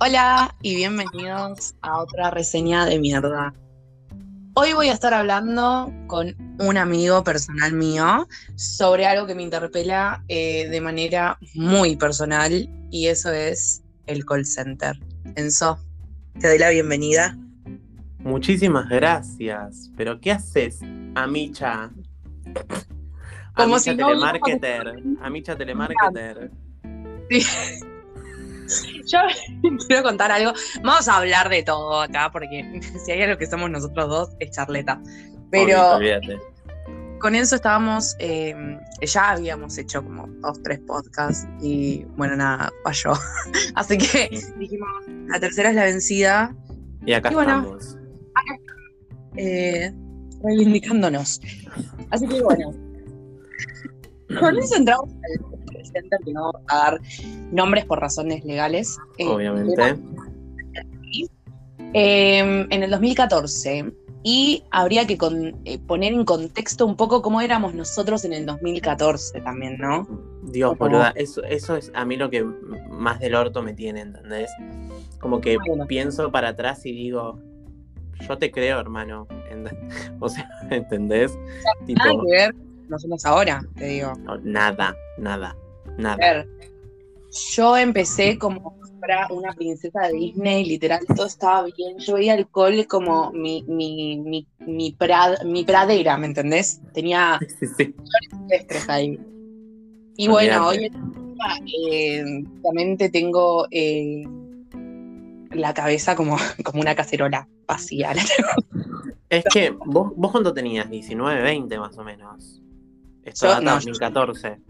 Hola y bienvenidos a otra reseña de mierda. Hoy voy a estar hablando con un amigo personal mío sobre algo que me interpela eh, de manera muy personal y eso es el call center. Enzo, te doy la bienvenida. Muchísimas gracias. Pero ¿qué haces, Amicha? Como Amicha si no telemarketer. Amicha telemarketer. Sí. Yo quiero contar algo. Vamos a hablar de todo acá, porque si hay algo que somos nosotros dos, es charleta. Pero Obvio, con eso estábamos, eh, ya habíamos hecho como dos, tres podcasts y bueno, nada, falló. Así que dijimos, la tercera es la vencida, Y acá Y bueno. estamos. eh, reivindicándonos. Así que bueno, con eso entramos al center, que no vamos a dar nombres por razones legales. Eh, Obviamente. eh, en el 2014. Y habría que con- eh, poner en contexto un poco cómo éramos nosotros en el 2014 también, ¿no? Dios, Como- boluda, eso, eso es a mí lo que más del orto me tiene, ¿entendés? Como que Bueno. pienso para atrás y digo, yo te creo, hermano. O sea, ¿entendés? Tipo, Nada que ver, no somos ahora, te digo. no, nada, nada, nada. ver, yo empecé como una princesa de Disney, literal, todo estaba bien. Yo veía el cole como mi, mi, mi, mi, prad- mi pradera, ¿me entendés? Tenía Sí, sí. ahí. Y bueno, hoy en día, eh, tengo eh, la cabeza como, como una cacerola vacía. Es que vos, vos cuánto tenías, 19, 20 más o menos. Esto Yo- data no, yo- 2014.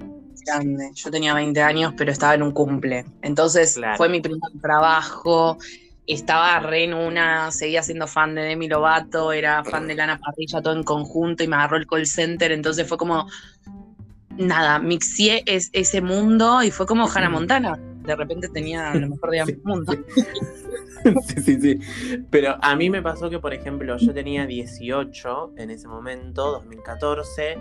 Grande. Yo tenía 20 años, pero estaba en un cumple. Entonces Claro. fue mi primer trabajo. Estaba re en una, seguía siendo fan de Demi Lovato, era fan de Lana Parrilla, todo en conjunto y me agarró el call center. Entonces fue como, nada, mixié es, ese mundo y fue como Hannah Montana. De repente tenía lo mejor de ambos mundos. sí, sí, sí. Pero a mí me pasó que, por ejemplo, yo tenía 18 en ese momento, 2014.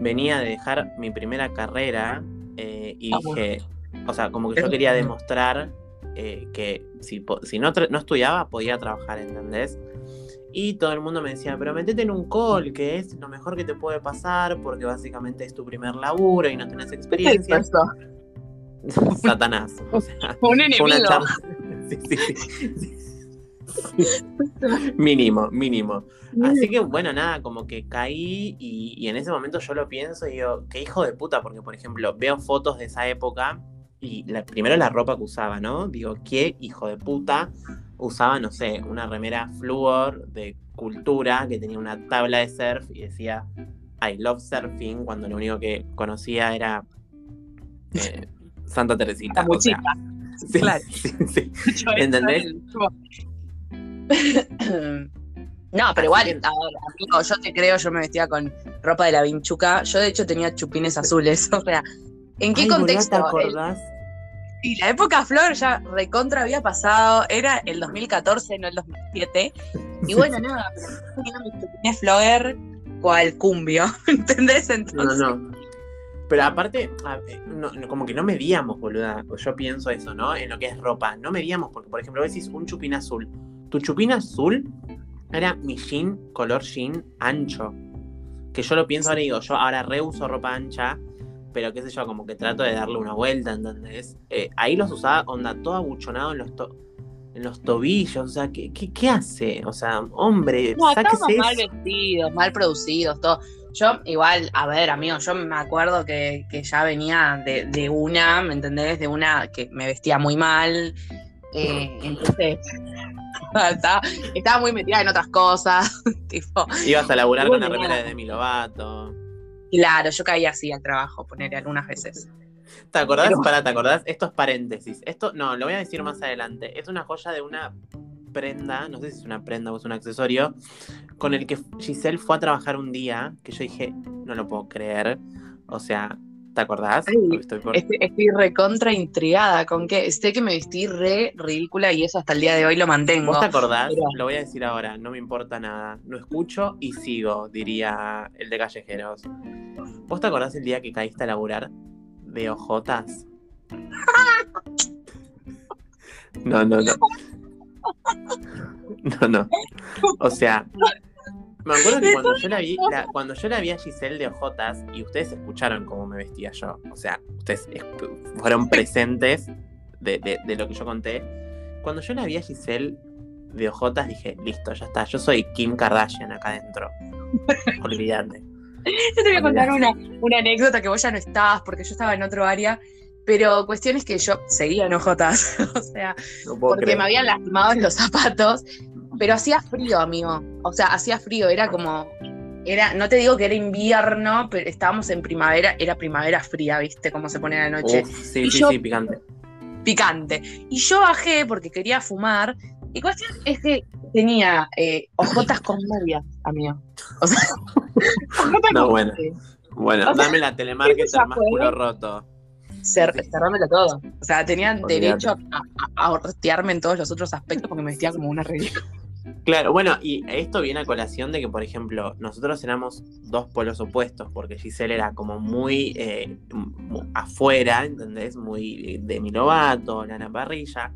Venía de dejar mi primera carrera eh, y Ah, dije, o sea, como que yo quería demostrar eh, que si, si no, no estudiaba podía trabajar, ¿entendés? Y todo el mundo me decía, pero metete en un call, que es lo mejor que te puede pasar, porque básicamente es tu primer laburo y no tenés experiencia. Satanás. O sea, Un una enemigo. charla. Sí, sí, sí. mínimo, mínimo. Así que bueno, nada, como que caí y, y en ese momento yo lo pienso y digo, qué hijo de puta, porque por ejemplo veo fotos de esa época y la, primero la ropa que usaba, ¿no? Digo, qué hijo de puta usaba, no sé, una remera flúor de cultura que tenía una tabla de surf y decía I love surfing cuando lo único que conocía era eh, Santa Teresita. La o sea, muchita. sí, Claro. sí, sí. ¿Entendés? No, pero Así igual, que- a ver, amigo, yo te creo, yo me vestía con ropa de la vinchuca. Yo, de hecho, tenía chupines azules. O sea, ¿en qué Ay, contexto? ¿Te El- acordás? y la época Flor ya recontra había pasado. Era el 2014, no el 2007. Y bueno, nada, pero tenía mis chupines Flogger cual cumbio. ¿Entendés? No, Entonces, no. Pero aparte, a- eh, no- no, como que no medíamos, boluda. Yo pienso eso, ¿no? En lo que es ropa. No medíamos, porque, por ejemplo, decís un chupín azul. Tu chupín azul era mi jean, color jean, ancho. Que yo lo pienso ahora y digo, yo ahora reuso ropa ancha, pero qué sé yo, como que trato de darle una vuelta, ¿entendés? Eh, ahí los usaba, onda, todo abuchonado en los, to- en los tobillos. O sea, ¿qué, qué, qué hace? O sea, hombre, No, sáquese estábamos mal vestidos, mal producidos, todo. Yo, igual, a ver, amigo, yo me acuerdo que, que ya venía de, de una, ¿me entendés? De una que me vestía muy mal. eh, entonces, estaba, estaba muy metida en otras cosas. tipo, Ibas a laburar con la remera de Demi Lovato. claro, yo caía así al trabajo, poner algunas veces. ¿Te acordás? Pero- Pará, ¿te acordás? Esto es paréntesis. Esto, no, lo voy a decir más adelante. Es una joya de una prenda, no sé si es una prenda o es un accesorio, con el que Giselle fue a trabajar un día, que yo dije, no lo puedo creer. O sea, ¿te acordás? Ay, estoy por- Estoy, estoy recontra intrigada con que sé que me vestí re ridícula y eso hasta el día de hoy lo mantengo. ¿Vos te acordás? Lo voy a decir ahora, no me importa nada. No escucho y sigo, diría el de Callejeros. ¿Vos te acordás el día que caíste a laburar de ojotas? No, no, no. No, no. O sea, me acuerdo que cuando yo la vi, la- cuando yo la vi a Giselle de Ojotas, y ustedes escucharon cómo me vestía yo, o sea, ustedes es- fueron presentes de, de- de lo que yo conté. Cuando yo la vi a Giselle de Ojotas, dije, listo, ya está, yo soy Kim Kardashian acá adentro. Olvídate. Yo te voy a contar una, una anécdota que vos ya no estabas porque yo estaba en otro área, pero cuestión es que yo seguía en ojotas, o sea, No porque creer. me habían lastimado en los zapatos, pero hacía frío, amigo. O sea, hacía frío, era como, era, no te digo que era invierno, pero estábamos en primavera, era primavera fría, ¿viste? Cómo se pone la noche. Uf, sí, Y sí, yo- sí, picante. picante. Y yo bajé porque quería fumar. Y cuestión es que tenía eh, ojotas con medias, amigo. O sea, ojotas No, con bueno. Bueno, O sea, dame la telemarketer más culo roto. Cer- cerrámelo todo. O sea, tenían derecho a, a, a hortearme en todos los otros aspectos porque me vestía como una ridícula. Claro, bueno, y esto viene a colación de que, por ejemplo, nosotros éramos dos polos opuestos, porque Giselle era como muy eh, afuera, ¿entendés? Muy de mi Lovato, Lana Parrilla,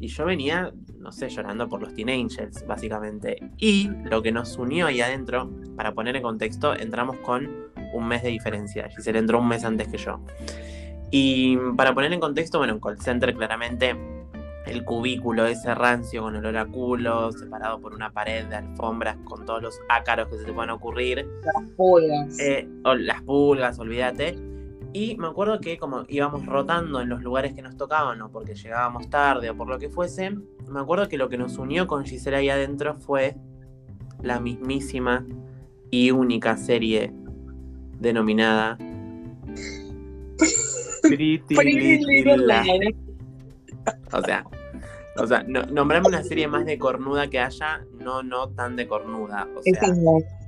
y yo venía, no sé, llorando por los Teen Angels, básicamente. Y lo que nos unió ahí adentro, para poner en contexto, entramos con un mes de diferencia. Giselle entró un mes antes que yo. Y para poner en contexto, bueno, en call center claramente el cubículo ese rancio con olor a culo, separado por una pared de alfombras con todos los ácaros que se te puedan ocurrir, Pulgas. eh, o las pulgas, olvídate. Y me acuerdo que como íbamos rotando en los lugares que nos tocaban, o porque llegábamos tarde, o por lo que fuese, me acuerdo que lo que nos unió con Gisela ahí adentro fue la mismísima y única serie denominada Pretty Little. Liars. O sea, o sea, no, nombrame una serie más de cornuda que haya, no, no tan de cornuda. O sea,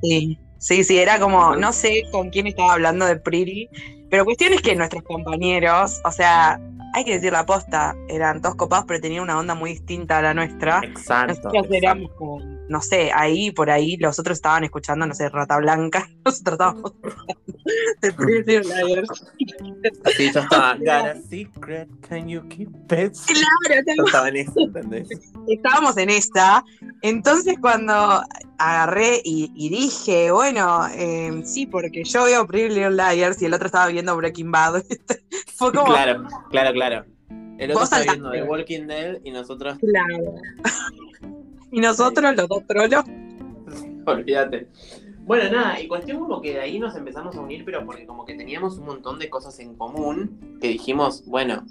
Sí. sí, sí, era como, no sé con quién estaba hablando de Pretty, pero cuestión es que nuestros compañeros, o sea, hay que decir la posta, eran todos copados, pero tenían una onda muy distinta a la nuestra. exacto. Nosotros exacto. éramos como, no sé, ahí por ahí los otros estaban escuchando, no sé, Rata Blanca, nosotros estábamos de Pretty Little Liars. Sí, yo estaba, got a secret, can you keep it? Claro, Yo estaba en eso, ¿entendés? estábamos en esta. Entonces cuando agarré y, y dije, bueno, eh, sí, porque yo veo Pretty Little Liars y el otro estaba viendo Breaking Bad. Fue como, Claro, claro, claro. El otro saltaste. viendo The Walking Dead y nosotros, claro. Y nosotros, los dos trolos, olvídate. Bueno, nada, y cuestión como que de ahí nos empezamos a unir, pero porque como que teníamos un montón de cosas en común, que dijimos, bueno,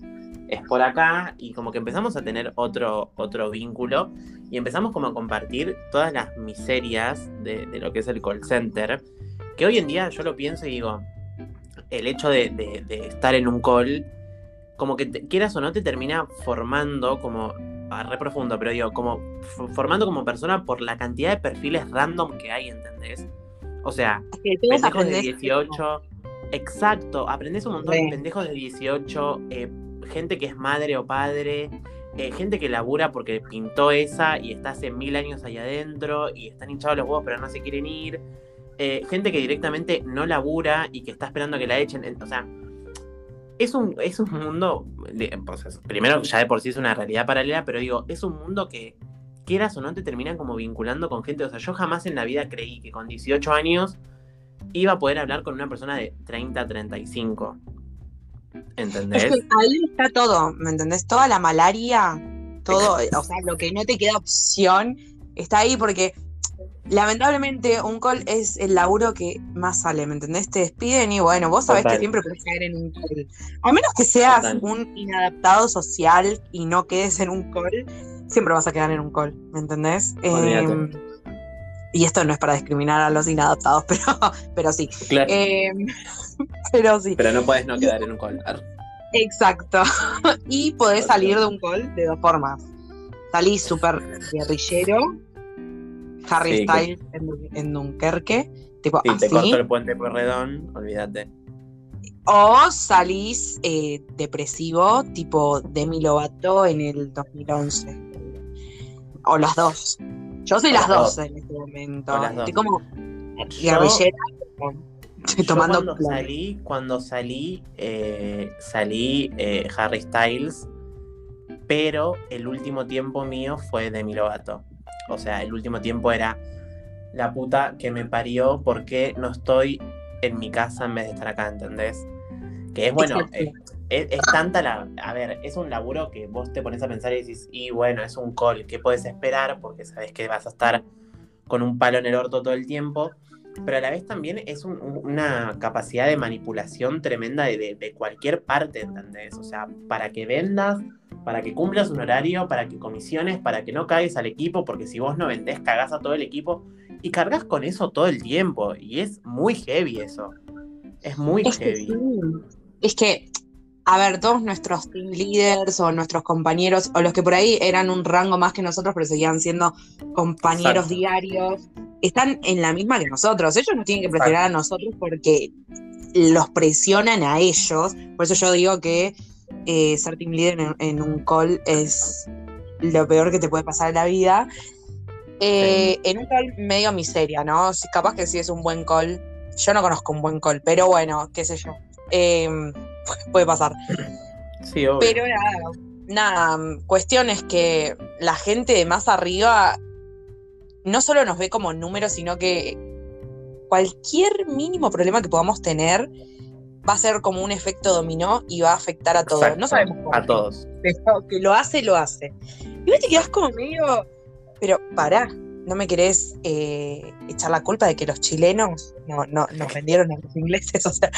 es por acá, y como que empezamos a tener otro, otro vínculo, y empezamos como a compartir todas las miserias de, lo que es el call center, que hoy en día yo lo pienso y digo, el hecho de, estar en un call, como que te- quieras o no te termina formando como, re profundo, pero digo, como formando como persona por la cantidad de perfiles random que hay, ¿entendés? O sea, pendejos de aprendés. 18, exacto, aprendes un montón de pendejos de 18, eh, gente que es madre o padre, eh, gente que labura porque pintó esa y está hace mil años ahí adentro y están hinchados los huevos pero no se quieren ir, eh, gente que directamente no labura y que está esperando a que la echen, en- o sea, es un, es un mundo, de- pues, es- primero ya de por sí es una realidad paralela, pero digo, es un mundo que quieras o no te terminan como vinculando con gente, o sea, yo jamás en la vida creí que con 18 años iba a poder hablar con una persona de 30, 35. ¿Entendés? Es que ahí está todo, ¿me entendés? Toda la malaria, todo, o sea, lo que no te queda opción está ahí porque lamentablemente un call es el laburo que más sale, ¿me entendés? Te despiden y bueno, vos sabés Total. que siempre puedes caer en un call. A menos que seas Total. un inadaptado social y no quedes en un call, siempre vas a quedar en un call, ¿me entendés? Em, y esto no es para discriminar a los inadaptados, pero, pero sí. Claro. Em, pero sí. Pero no puedes no quedar en un collar. Exacto. y podés salir de un call de dos formas. Salís súper guerrillero, Harry Sí, Styles en, en Dunkerque, tipo Si te así. corto el puente Pueyrredón, olvídate. O salís eh, depresivo, tipo Demi Lovato en el 2011. O las dos. Yo soy O las dos dos. en este momento. O las dos. Estoy como guerrillera. Yo tomando cuando plan. salí, cuando salí, eh, salí eh, Harry Styles pero el último tiempo mío fue de mi Lovato. O sea, el último tiempo era la puta que me parió porque no estoy en mi casa en vez de estar acá, ¿entendés? Que es bueno, eh, es, es, tanta la. A ver, es un laburo que vos te pones a pensar y decís, y bueno, es un call, ¿qué puedes esperar? Porque sabes que vas a estar con un palo en el orto todo el tiempo. Pero a la vez también es un, una capacidad de manipulación tremenda de, de, de, cualquier parte, ¿entendés? O sea, para que vendas, para que cumplas un horario, para que comisiones, para que no cagues al equipo, porque si vos no vendés, cagás a todo el equipo. Y cargas con eso todo el tiempo. Y es muy heavy eso. Es muy es heavy. Que sí. Es que a ver, todos nuestros team leaders o nuestros compañeros, o los que por ahí eran un rango más que nosotros, pero seguían siendo compañeros Exacto. diarios, están en la misma que nosotros. Ellos nos tienen que presionar a nosotros porque los presionan a ellos. Por eso yo digo que eh, ser team leader en, en, un call es lo peor que te puede pasar en la vida. Eh, sí. En un call medio miseria, ¿no? Capaz que sí es un buen call. Yo no conozco un buen call, pero bueno, qué sé yo. Eh, puede pasar. Sí, obvio. Pero nada, nada, cuestión es que la gente de más arriba no solo nos ve como números, sino que cualquier mínimo problema que podamos tener va a ser como un efecto dominó y va a afectar a todos. Exacto, no sabemos cómo. A todos. Pero que lo hace, lo hace. Y vos te quedás como medio. Pero pará, no me querés eh, echar la culpa de que los chilenos no, no, nos vendieron a los ingleses, o sea,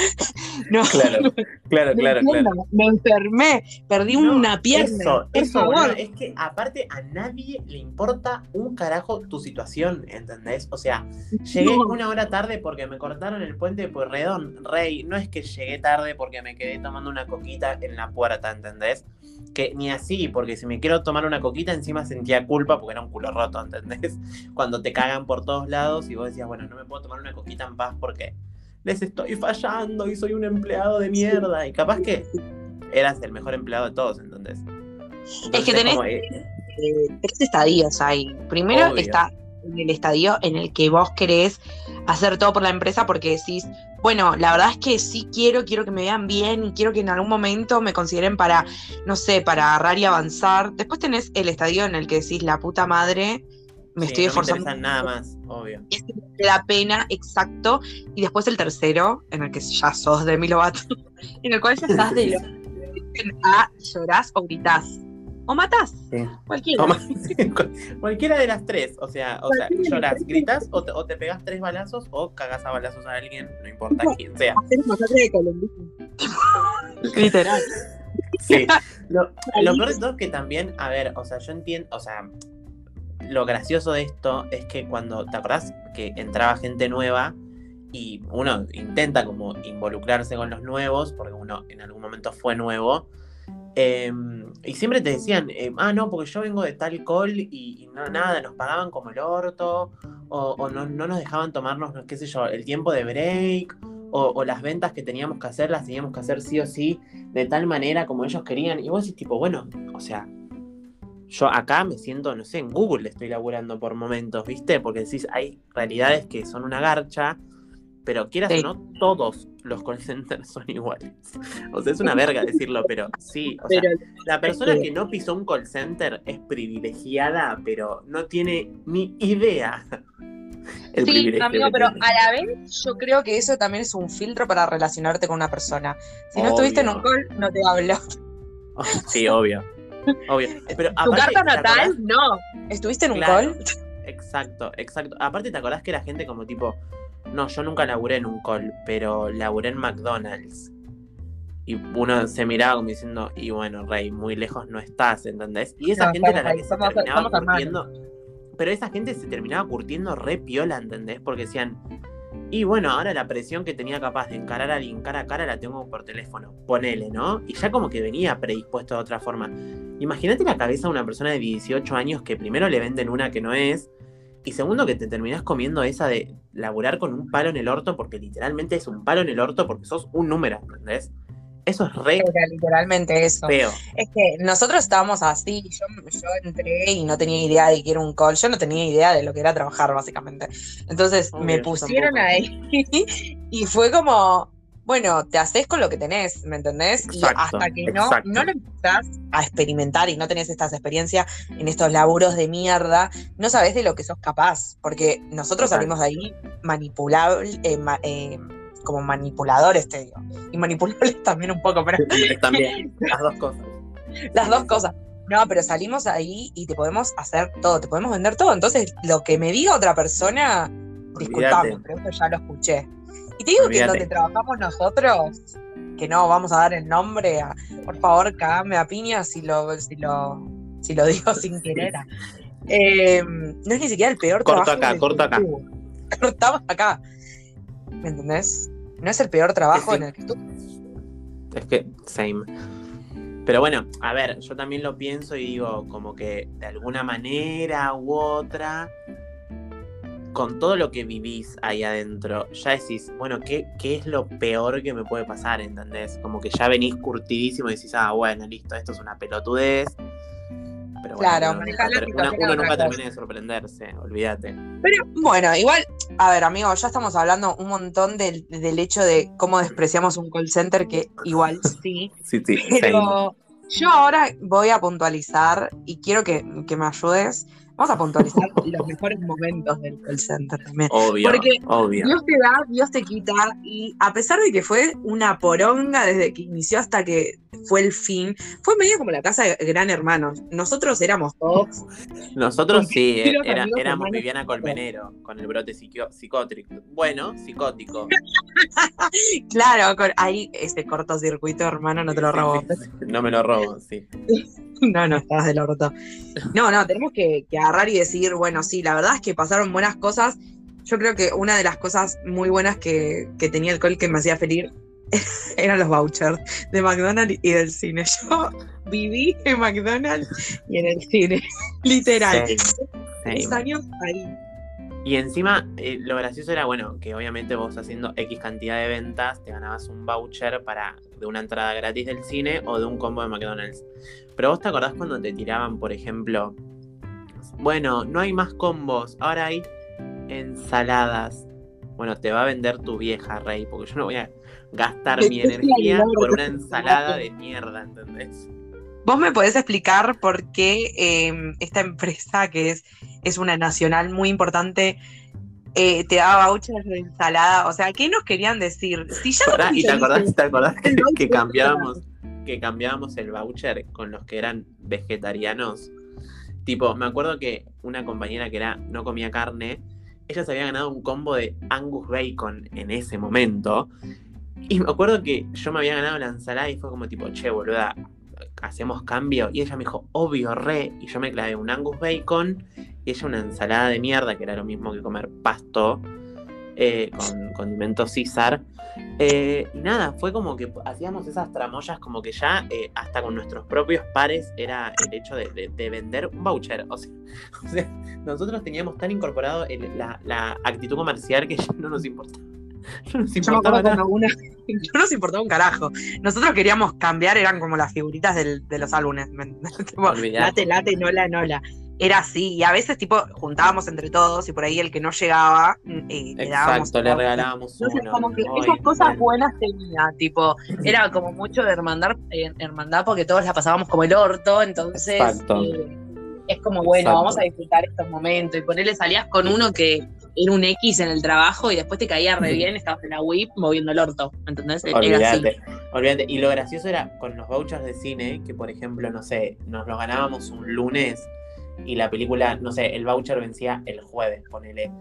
no, claro, no, claro, claro, me, claro. me enfermé, perdí no, una pierna. Eso, eso, bueno, es que aparte a nadie le importa un carajo tu situación, ¿entendés? O sea, llegué no. una hora tarde porque me cortaron el puente de Pueyrredón, rey, no es que llegué tarde porque me quedé tomando una coquita en la puerta, ¿entendés? Que ni así, porque si me quiero tomar una coquita encima sentía culpa porque era un culo roto, ¿entendés? Cuando te cagan por todos lados y vos decías, bueno, no me puedo tomar una coquita en paz porque les estoy fallando y soy un empleado de mierda. Y capaz que eras el mejor empleado de todos, entonces. entonces es que tenés eh, tres estadios ahí. Primero Obvio. está en el estadio en el que vos querés hacer todo por la empresa porque decís, bueno, la verdad es que sí quiero, quiero que me vean bien y quiero que en algún momento me consideren para, no sé, para agarrar y avanzar. Después tenés el estadio en el que decís, la puta madre, me sí, estoy esforzando. No me nada más, obvio. Es que la pena, exacto. Y después el tercero, en el que ya sos de mi Lovato, en el cual ya estás de lo a llorás o gritás. O matás. Sí. Cualquiera. O cualquiera de las tres. O sea, o sea llorás, gritas o te, o te, pegas tres balazos o cagas a balazos a alguien, no importa no, quién sea. Literal. Sí. Lo, lo peor de todo es que también, a ver, o sea, yo entiendo, o sea, lo gracioso de esto es que cuando, ¿te acordás que entraba gente nueva y uno intenta como involucrarse con los nuevos, porque uno en algún momento fue nuevo, eh, y siempre te decían, eh, ah, no, porque yo vengo de tal call y, no, nada, nos pagaban como el orto, o, o no, no, nos dejaban tomarnos, qué sé yo, el tiempo de break, o, o, las ventas que teníamos que hacer, las teníamos que hacer sí o sí, de tal manera como ellos querían. Y vos decís, tipo, bueno, o sea, yo acá me siento, no sé, en Google estoy laburando por momentos, ¿viste? Porque decís, hay realidades que son una garcha, pero quieras sí. o no, todos los call centers son iguales. O sea, es una verga decirlo, pero sí. O pero, sea, la persona que no pisó un call center es privilegiada, pero no tiene ni idea. El sí, amigo, pero a la vez yo creo que eso también es un filtro para relacionarte con una persona. Si no obvio. estuviste en un call, no te hablo. Sí, obvio. Obvio. Pero ¿Tu aparte, carta natal? No. ¿Estuviste en un claro, call? Exacto, exacto. Aparte, ¿te acordás que la gente como tipo, no, yo nunca laburé en un call, pero laburé en McDonald's? Y uno se miraba como diciendo, y bueno, Rey, muy lejos no estás, ¿entendés? Y esa no, gente era la que se terminaba curtiendo. Pero esa gente se terminaba curtiendo re piola, ¿entendés? Porque decían, y bueno, ahora la presión que tenía capaz de encarar a alguien cara a cara la tengo por teléfono. Ponele, ¿no? Y ya como que venía predispuesto de otra forma. Imagínate la cabeza de una persona de 18 años que primero le venden una que no es. Y segundo, que te terminás comiendo esa de laburar con un palo en el orto, porque literalmente es un palo en el orto porque sos un número, ¿entendés? Eso es re. Era literalmente eso. Feo. Es que nosotros estábamos así. Yo, yo, entré y no tenía idea de que era un call. Yo no tenía idea de lo que era trabajar, básicamente. Entonces me pusieron ahí y fue como. bueno, te haces con lo que tenés, ¿me entendés? y hasta que no, exacto. no lo empezás a experimentar y no tenés estas experiencias en estos laburos de mierda, no sabés de lo que sos capaz. Porque nosotros salimos de ahí manipulables, eh, ma- eh, como manipuladores, te digo. Y manipulables también un poco, pero También, las dos cosas. las dos cosas. No, pero salimos ahí y te podemos hacer todo, te podemos vender todo. Entonces, lo que me diga otra persona, disculpame, pero eso ya lo escuché. Y te digo que Olvídate. donde trabajamos nosotros, que no vamos a dar el nombre, a- por favor, cagame a piña si lo, si lo, si lo digo sin querer. Eh, no es ni siquiera el peor Corto trabajo. acá, corto acá. que estuvo. Cortamos acá. ¿Me entendés? No es el peor trabajo Sí, en el que estuvo. Es que, same. Pero bueno, a ver, yo también lo pienso y digo, como que de alguna manera u otra, con todo lo que vivís ahí adentro, ya decís, bueno, ¿qué, qué es lo peor que me puede pasar? ¿Entendés? Como que ya venís curtidísimo y decís, ah, bueno, listo, esto es una pelotudez. Pero bueno, Claro, uno nunca, ter- una- uno termina de sorprenderse, olvídate. Pero bueno, igual, a ver, amigo, ya estamos hablando un montón del, del hecho de cómo despreciamos un call center, que igual sí. Sí, sí, same. Pero yo ahora voy a puntualizar y quiero que, que me ayudes. Vamos a puntualizar los mejores momentos del call center también. Obvio, Porque obvio. Dios te da, Dios te quita, y a pesar de que fue una poronga desde que inició hasta que fue el fin, fue medio como la casa de Gran Hermano. Nosotros éramos todos Nosotros sí, era- éramos. Viviana Colmenero con el brote psicótrico. Bueno, psicótico. Claro, con, ahí ese cortocircuito, hermano, no te lo robo. No me lo robo, sí. No, no, estabas del orto. No, no, tenemos que, que agarrar y decir, bueno, sí, la verdad es que pasaron buenas cosas. Yo creo que una de las cosas muy buenas que, que tenía el call que me hacía feliz eran los vouchers de McDonald's y del cine. Yo viví en McDonald's y en el cine, literal. Tres same. años ahí. Y encima, eh, lo gracioso era, bueno, que obviamente vos haciendo X cantidad de ventas, te ganabas un voucher para de una entrada gratis del cine o de un combo de McDonald's. Pero vos te acordás cuando te tiraban, por ejemplo, bueno, no hay más combos, ahora hay ensaladas. Bueno, te va a vender tu vieja, Rey, porque yo no voy a gastar mi energía por una ensalada de mierda, ¿entendés? ¿Vos me podés explicar por qué eh, esta empresa, que es, es una nacional muy importante, eh, te daba vouchers de ensalada? O sea, ¿qué nos querían decir? Si ya no ¿Y te acordás, conseguiste- te acordás que, que cambiábamos, que cambiábamos el voucher con los que eran vegetarianos? Tipo, me acuerdo que una compañera que era no comía carne, ella se había ganado un combo de Angus Bacon en ese momento. Y me acuerdo que yo me había ganado la ensalada y fue como tipo, che, boluda, hacemos cambio. Y ella me dijo, obvio, re. Y yo me clavé un Angus Bacon y ella una ensalada de mierda, que era lo mismo que comer pasto eh, con condimento César. Eh, y nada, fue como que hacíamos esas tramoyas como que ya eh, hasta con nuestros propios pares era el hecho de, de- de vender un voucher. O sea, nosotros teníamos tan incorporado la, la actitud comercial que ya no nos importaba. No nos importaba nada. una. No nos importaba un carajo. Nosotros queríamos cambiar, eran como las figuritas del- de los álbumes. Tipo, late, late, nola, nola. Era así. Y a veces, tipo, juntábamos entre todos y por ahí el que no llegaba, eh, le dábamos. Le regalábamos Entonces, uno. como que esas cosas buenas tenía, tipo, era como mucho de hermandad, eh, hermandad porque todos la pasábamos como el orto, entonces Exacto. eh, es como, bueno, Exacto. vamos a disfrutar estos momentos. Y ponerle salías con uno que era un X en el trabajo y después te caía re bien, estabas en la WIP moviendo el orto, ¿entendés? Olvídate, olvídate. Y lo gracioso era con los vouchers de cine, que por ejemplo, no sé, nos los ganábamos un lunes y la película, no sé, el voucher vencía el jueves, ponele.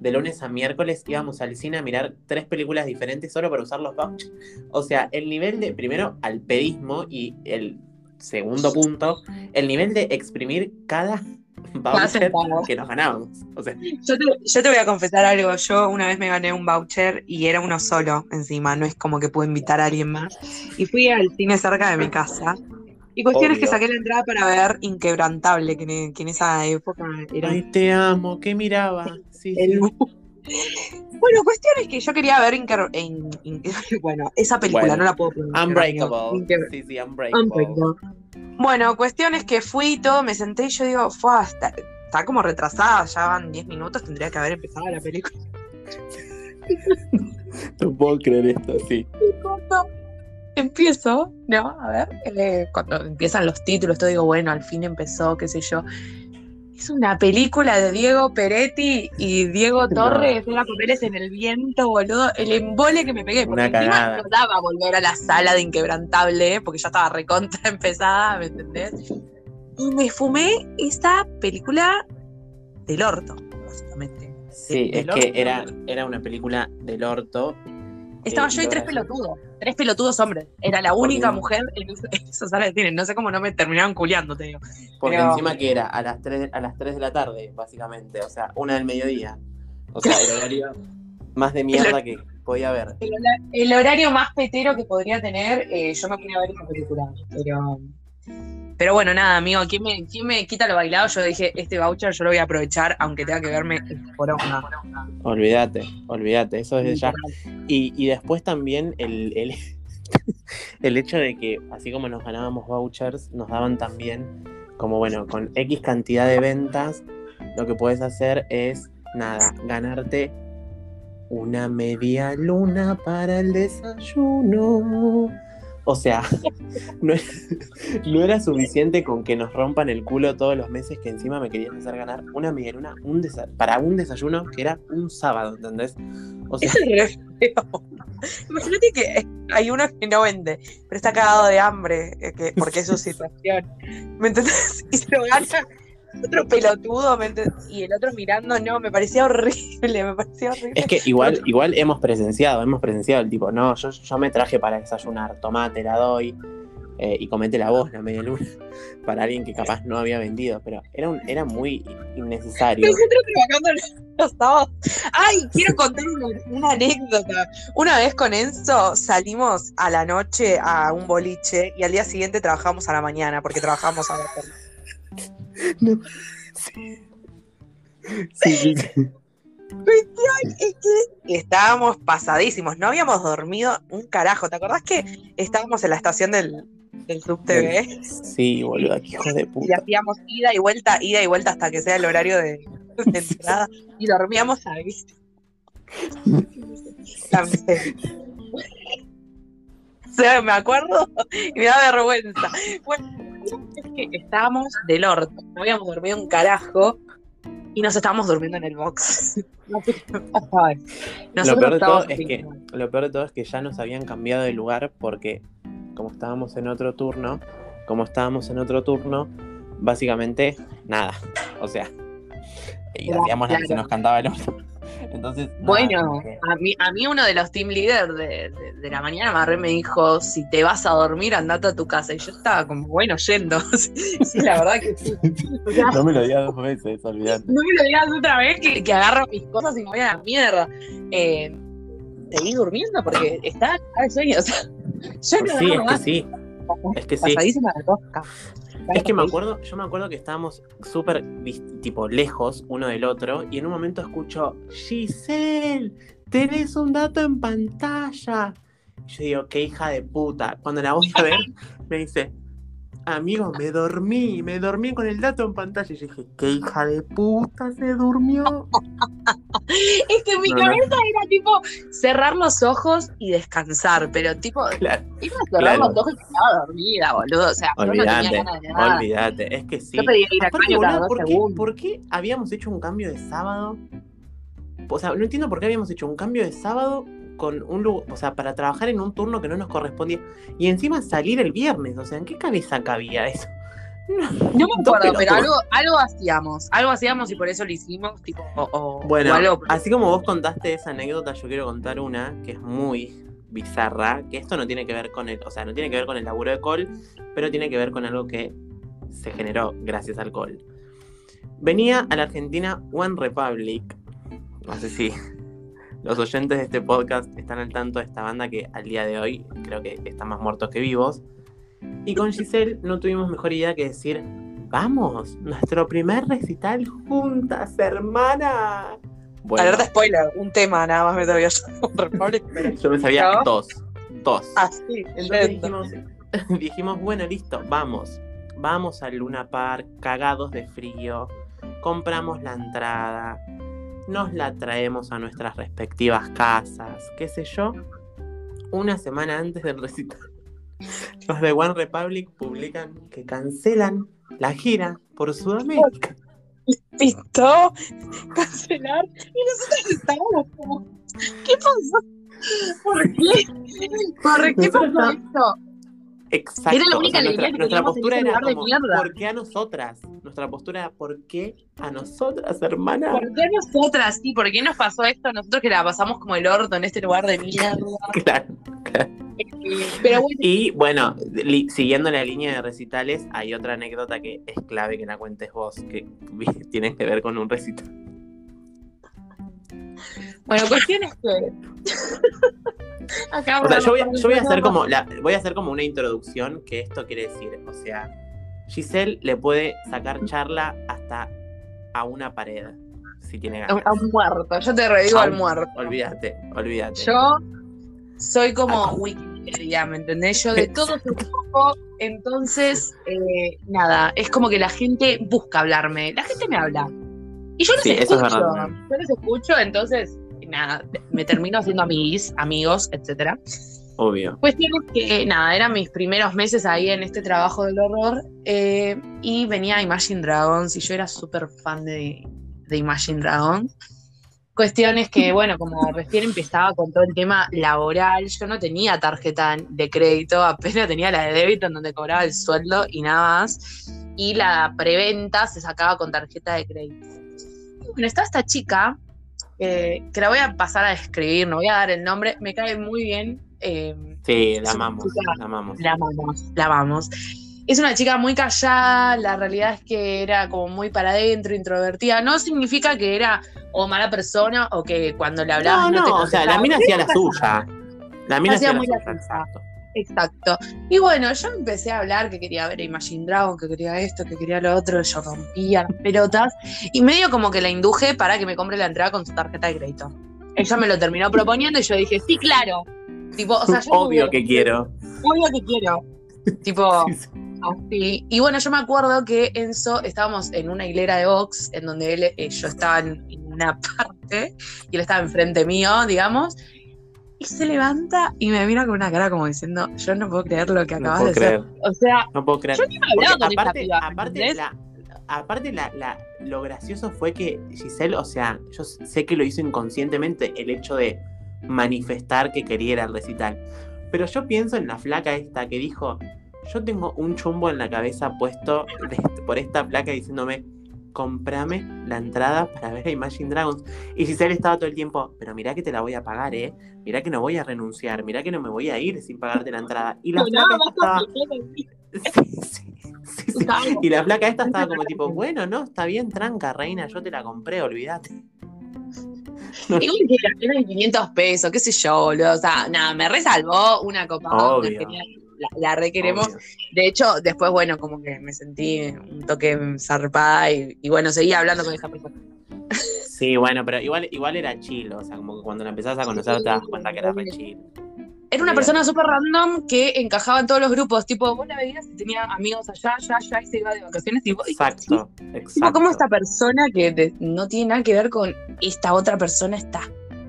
De lunes a miércoles íbamos al cine a mirar tres películas diferentes solo para usar los vouchers. O sea, el nivel de, primero, al pedismo y el segundo punto, el nivel de exprimir cada voucher que nos. O sea, Yo te, yo te voy a confesar algo. Yo una vez me gané un voucher y era uno solo encima. No es como que pude invitar a alguien más. Y fui al cine cerca de mi casa. Y cuestión es que saqué la entrada para ver Inquebrantable, que en, que en esa época era ay, te amo, ¿qué miraba? Sí, sí. Bueno, cuestión es que yo quería ver in- bueno, esa película, Bueno, no la puedo pronunciar. Unbreakable. Sí, sí, Unbreakable. Unbreakable. Bueno, cuestión es que fui y todo, me senté y yo digo, fue está, está como retrasada, ya van 10 minutos, tendría que haber empezado la película. No puedo creer esto, sí. Y cuando empiezo, ¿no? A ver, eh, cuando empiezan los títulos, todo digo, bueno, al fin empezó, qué sé yo. Es una película de Diego Peretti y Diego No. Torres, era papeles en el viento, boludo. El embole que me pegué, porque Una encima cagada. no daba volver a la sala de Inquebrantable, porque ya estaba recontra empezada, ¿me entendés? Y me fumé esa película del orto, básicamente. Sí, es Del que orto. era, era una película del orto. Estaba Eh, yo y tres pelotudos. Tres pelotudos hombres. Era la única mujer en esa- en esa sala de cine. No sé cómo no me terminaban culiando, te digo. Porque Pero- encima que era a las 3, a las 3 de la tarde, básicamente. O sea, una del mediodía. O sea, el horario más de mierda que podía haber. El, hora- el horario más petero que podría tener, eh, yo me ponía a ver esa película. Pero, pero bueno, nada, amigo. ¿quién me, ¿Quién me quita lo bailado? Yo dije, este voucher yo lo voy a aprovechar, aunque tenga que verme esta poronga. Olvídate, olvídate, eso desde ya. Y, y después también el, el, el hecho de que, así como nos ganábamos vouchers, nos daban también, como bueno, con X cantidad de ventas, lo que puedes hacer es, nada, ganarte una media luna para el desayuno. O sea, no, no era suficiente con que nos rompan el culo todos los meses que encima me querían hacer ganar una media luna un para un desayuno que era un sábado, ¿entendés? O sea. Imagínate que hay uno que no vende, pero está cagado de hambre, eh, que, porque es su situación. ¿Me entendés? Y se lo gana otro pelotudo. Y el otro mirando, no, me parecía horrible, me parecía horrible. Es que igual, igual hemos presenciado, hemos presenciado el tipo, no, yo, yo me traje para desayunar, tomate, la doy, eh, y comete la voz la media luna, para alguien que capaz no había vendido, pero era, un, era muy innecesario. Nosotros trabajando los- los sábados. Ay, quiero contar una, una anécdota. Una vez con Enzo salimos a la noche a un boliche y al día siguiente trabajamos a la mañana porque trabajamos a la tarde. No. Sí. Sí, sí. Cuestión es que estábamos pasadísimos, no habíamos dormido un carajo. ¿Te acordás que estábamos en la estación del, del Club TV Sí, boludo, qué hijo de y puta. hacíamos ida y vuelta, ida y vuelta hasta que sea el horario de, de entrada y dormíamos ahí? También. O sea, me acuerdo y me da vergüenza. Bueno, es que estábamos del orto, no habíamos dormido un carajo y nos estábamos durmiendo en el box. No sé qué pasaba. Lo peor de todo es que, lo peor de todo es que ya nos habían cambiado de lugar porque como estábamos en otro turno, como estábamos en otro turno, básicamente nada. O sea, y Claro, hacíamos la que se nos cantaba el orto. Entonces, Bueno, a mí, a mí uno de los team leaders de, de- de la mañana y me dijo, si te vas a dormir, andate a tu casa. Y yo estaba como, bueno, yendo. sí, la verdad que sí. O sea, no me lo digas dos veces, olvidate. no me lo digas otra vez que, que agarro mis cosas y me voy a la mierda. Eh, seguí durmiendo porque estaba cagada de sueño. O sea, yo no Sí, es que sí, es que sí. Es que me acuerdo, yo me acuerdo que estábamos súper tipo lejos uno del otro y en un momento escucho, Giselle, tenés un dato en pantalla. Yo digo, qué hija de puta. Cuando la voy a ver, me dice, amigo, me dormí, me dormí con el dato en pantalla. Y dije, qué hija de puta se durmió. Es que mi No, no. cabeza era tipo cerrar los ojos y descansar, pero tipo, Claro, iba a cerrar Claro. los ojos y estaba dormida, boludo. O sea, yo no tenía ganas de nada. olvídate. Es que sí. Yo pedía ir al Aparte, cada dos ¿por qué, por qué habíamos hecho un cambio de sábado? O sea, no entiendo por qué habíamos hecho un cambio de sábado con un o sea, para trabajar en un turno que no nos correspondía. Y encima salir el viernes. O sea, ¿en qué cabeza cabía eso? No me acuerdo, pero algo, algo hacíamos. Algo hacíamos y por eso lo hicimos, tipo, o, o- Bueno, o algo. así como vos contaste esa anécdota, yo quiero contar una que es muy bizarra, que esto no tiene que ver con el, o sea, no tiene que ver con el laburo de Col, pero tiene que ver con algo que se generó gracias al Col. Venía a la Argentina One Republic. No sé si los oyentes de este podcast están al tanto de esta banda que al día de hoy creo que están más muertos que vivos. Y con Giselle no tuvimos mejor idea que decir, vamos, nuestro primer recital juntas, hermana. Bueno, Alerta spoiler, un tema nada más me sabía yo. Yo me sabía ¿No? dos, dos. Entonces resto. dijimos, dijimos, bueno, listo, vamos. Vamos al Luna Park, cagados de frío. Compramos la entrada. Nos la traemos a nuestras respectivas casas, qué sé yo. Una semana antes del recital, los de One Republic publican que cancelan la gira por Sudamérica. Listo, cancelar. Y nosotros estábamos como, ¿qué pasó? ¿Por qué? ¿Por qué pasó esto? Exacto. Era la o única sea, alegría nuestra, que nuestra en postura era como, mierda. ¿por qué a nosotras? Nuestra postura era, ¿por qué a nosotras, hermana? ¿Por qué nosotras? Sí, ¿por qué nos pasó esto? Nosotros que la pasamos como el orto en este lugar de mierda. Claro. Eh, Pero bueno, Y bueno, siguiendo la línea de recitales, hay otra anécdota que es clave que la cuentes vos, que tiene que ver con un recital. bueno, cuestión es que. Acá O sea, yo voy, vamos yo voy a hacer como la, voy a hacer como una introducción que esto quiere decir. O sea, Giselle le puede sacar charla hasta a una pared, si tiene ganas. a un muerto, yo te revivo A al muerto. Olvídate, olvídate. Yo soy como Ah. Wikipedia, ¿me entendés? Yo de todo un poco, entonces, eh, nada, es como que la gente busca hablarme, la gente me habla. Y yo los Sí, es escucho, yo los escucho, entonces, nada, me termino haciendo amiguis, amigos, etcétera. Obvio. Cuestión es que, nada, eran mis primeros meses ahí en este trabajo del horror eh, y venía Imagine Dragons y yo era súper fan de, de Imagine Dragons. Cuestión es que, bueno, como recién empezaba con todo el tema laboral, yo no tenía tarjeta de crédito, apenas tenía la de débito en donde cobraba el sueldo y nada más. Y la preventa se sacaba con tarjeta de crédito. Y bueno, estaba esta chica, eh, que la voy a pasar a describir, no voy a dar el nombre, me cae muy bien. eh, Sí, la amamos, chica. la amamos. la amamos, la amamos. Es una chica muy callada, la realidad es que era como muy para adentro, introvertida. No significa que era o mala persona o que cuando le hablabas No, no, te no, o sea, la mina hacía la suya. La mina Hacía la suya. exacto. Exacto. Y bueno, yo empecé a hablar que quería ver a Imagine Dragon, que quería esto, que quería lo otro, yo rompía las pelotas y medio como que la induje para que me compre la entrada con su tarjeta de crédito. Ella me lo terminó proponiendo y yo dije, sí, claro. Tipo, o sea, yo Obvio que quiero. Obvio que quiero. Tipo, Sí, sí. así. Y bueno, yo me acuerdo que Enzo estábamos en una hilera de box en donde él, eh, yo estaba en, en una parte y él estaba enfrente mío, digamos. Y se levanta y me mira con una cara como diciendo, yo no puedo creer lo que No acabas puedo de creer. hacer. O sea, No puedo creer. yo ni me hablaba con aparte, piba, ¿me aparte, la, aparte la, la- lo gracioso fue que Giselle, o sea, yo sé que lo hizo inconscientemente el hecho de manifestar que quería ir al recital. Pero yo pienso en la flaca esta que dijo, yo tengo un chumbo en la cabeza puesto de- por esta placa diciéndome, comprame la entrada para ver a Imagine Dragons. Y Giselle estaba todo el tiempo, pero mirá que te la voy a pagar, ¿eh? Mirá que no voy a renunciar, mirá que no me voy a ir sin pagarte la entrada. Y la No, flaca no, esta estaba... no, Sí, sí, sí, sí. Estaba- Y la placa esta estaba como tipo, bueno, no, está bien, tranca, reina, yo te la compré, olvídate. Igual que era- eran 500 pesos, qué sé yo, boludo. O sea, nada, me resalvó una copa. Obvio. La, la requeremos. Obvio. De hecho, después, bueno, como que me sentí un toque zarpada y, y bueno, seguía hablando con esa persona. Sí, bueno, pero igual, igual era chill, o sea, como que cuando la empezás a conocer te das cuenta que era re chill. Era una persona súper random que encajaba en todos los grupos. Tipo, vos la veías y tenía amigos allá, allá, allá y se iba de vacaciones. Y vos, Exacto, Tipo, exacto. como esta persona que no tiene nada que ver con esta otra persona está.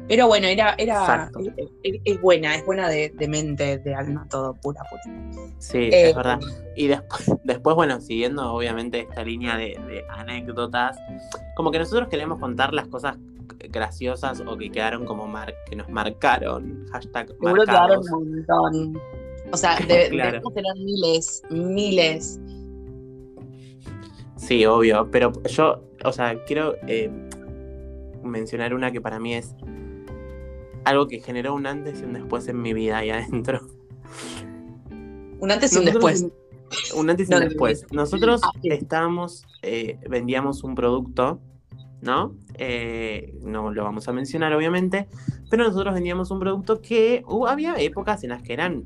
Pero bueno, era, era Exacto. es, es- buena, es buena de, de mente, de alma, todo, pura, pura. Sí, Eh, es verdad. Y después, después, bueno, siguiendo obviamente esta línea de, de anécdotas, como que nosotros queremos contar las cosas graciosas o que quedaron como mar que nos marcaron, hashtag Seguro quedaron un montón. O sea, de- Claro. debemos tener miles, miles. Sí, obvio, pero yo, o sea, quiero eh, mencionar una que para mí es algo que generó un antes y un después en mi vida ahí adentro. Un antes y un después. Un antes y un después. Nosotros Ah, estábamos, eh, vendíamos un producto, ¿no? Eh, no lo vamos a mencionar, obviamente, pero nosotros vendíamos un producto que uh, había épocas en las que eran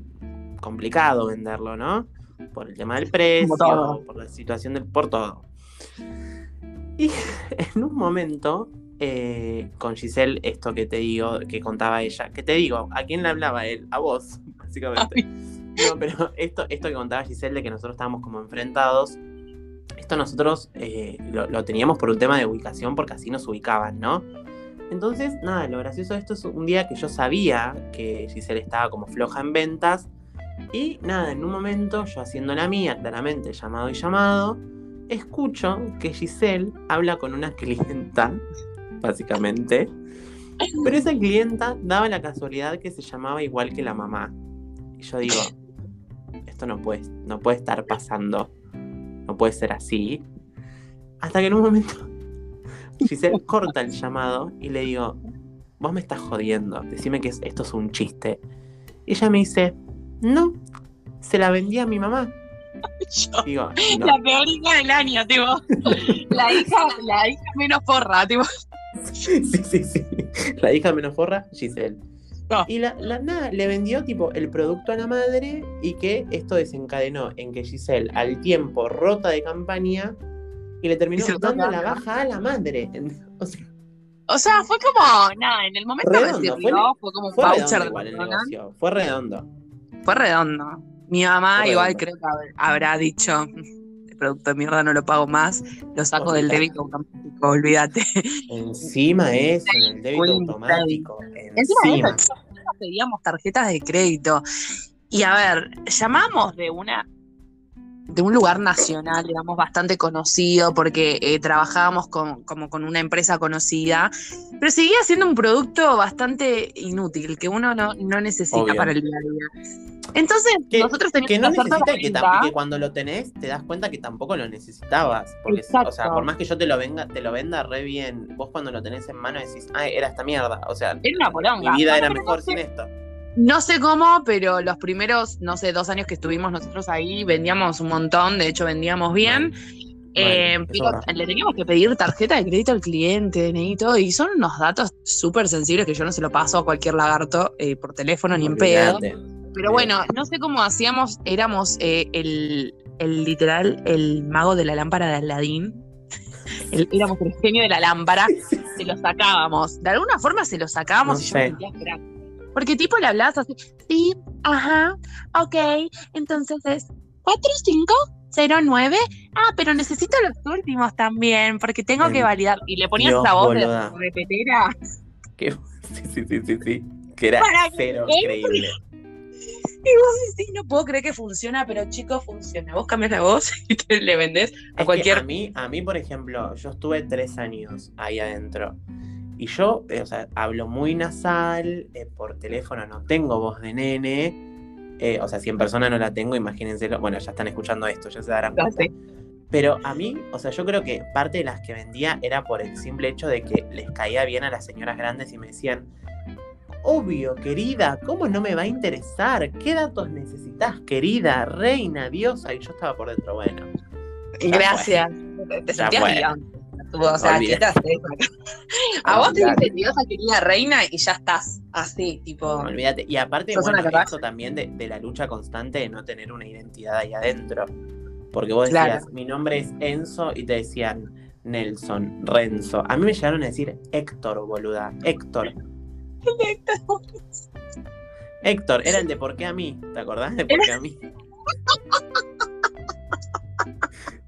complicado venderlo, ¿no? Por el tema del precio, por la situación del, por todo. Y en un momento, eh, con Giselle, esto que te digo, que contaba ella, que te digo, ¿a quién le hablaba él? A vos, básicamente. No, pero esto, esto que contaba Giselle de que nosotros estábamos como enfrentados, esto nosotros eh, lo, lo teníamos por un tema de ubicación porque así nos ubicaban, ¿no? Entonces, nada, lo gracioso de esto es un día que yo sabía que Giselle estaba como floja en ventas. Y nada, en un momento, yo haciendo la mía, claramente, llamado y llamado, escucho que Giselle habla con una clienta, básicamente. Pero esa clienta daba la casualidad que se llamaba igual que la mamá. Y yo digo, esto no puede, no puede estar pasando. No puede ser así. Hasta que en un momento Giselle corta el llamado y le digo, vos me estás jodiendo, decime que esto es un chiste. Y ella me dice, no, se la vendía a mi mamá. Digo, La peor hija del año, tipo. la hija, la hija menos porra, tipo. Sí, sí, sí. La hija menos porra, Giselle. Y la, nada, le vendió tipo el producto a la madre y que esto desencadenó en que Giselle al tiempo rota de campaña y le terminó dando la baja a la madre. O sea, fue como, nada, en el momento redondo, fue, fue, como un fue el negocio, fue redondo. Fue redondo. Mi mamá igual creo que habrá dicho, el producto de mierda no lo pago más, lo saco del débito automático, olvídate. Encima eso, en el débito automático. Encima, Encima pedíamos tarjetas de crédito. Y a ver, llamamos de una de un lugar nacional, digamos, bastante conocido, porque eh, trabajábamos con, como con una empresa conocida, pero seguía siendo un producto bastante inútil, que uno no, necesita para el día a día. Entonces, nosotros teníamos que no necesitas que, cuando lo tenés te das cuenta que tampoco lo necesitabas. Porque, o sea, por más que yo te lo venga, te lo venda re bien, vos cuando lo tenés en mano decís, ay, era esta mierda. O sea, mi vida era mejor sin esto. No sé cómo, pero los primeros, no sé, dos años que estuvimos nosotros ahí, vendíamos un montón, de hecho vendíamos bien. Eh, le teníamos que pedir tarjeta de crédito al cliente, DNI y y son unos datos súper sensibles que yo no se lo paso a cualquier lagarto eh, por teléfono ni en pedo. Pero bueno, no sé cómo hacíamos, éramos eh, el, literal, el mago de la lámpara de Aladín. éramos el genio de la lámpara, se lo sacábamos. De alguna forma se lo sacábamos y yo me sentía porque tipo le hablabas así, sí, ajá, ok, entonces es 4509. Ah, pero necesito los últimos también, porque tengo que validar. Y le ponías la voz de repetera. Sí, sí, sí, sí, sí. Que era cero increíble. Y vos decís, no puedo creer que funciona, pero chicos, funciona. Vos cambias la voz y te le vendés a cualquier. a, mí, a mí, por ejemplo, yo estuve tres años ahí adentro. Y yo, eh, o sea, hablo muy nasal, eh, por teléfono no tengo voz de nene. Eh, o sea, si en persona no la tengo, imagínense, bueno, ya están escuchando esto, ya se darán cuenta. Pero a mí, o sea, yo creo que parte de las que vendía era por el simple hecho de que les caía bien a las señoras grandes y me decían, obvio, querida, ¿cómo no me va a interesar? ¿Qué datos necesitas, querida, reina, diosa? Y yo estaba por dentro, bueno. Gracias. Te sentías o sea, A vos te dice diosa querida reina y ya estás así, tipo. olvídate. Y aparte, bueno, esto también de, la lucha constante de no tener una identidad ahí adentro. Porque vos decías, mi nombre es Enzo, y te decían Nelson, Renzo. A mí me llegaron a decir Héctor, boluda. Héctor. Héctor, era el de por qué a mí. ¿Te acordás de por qué a mí?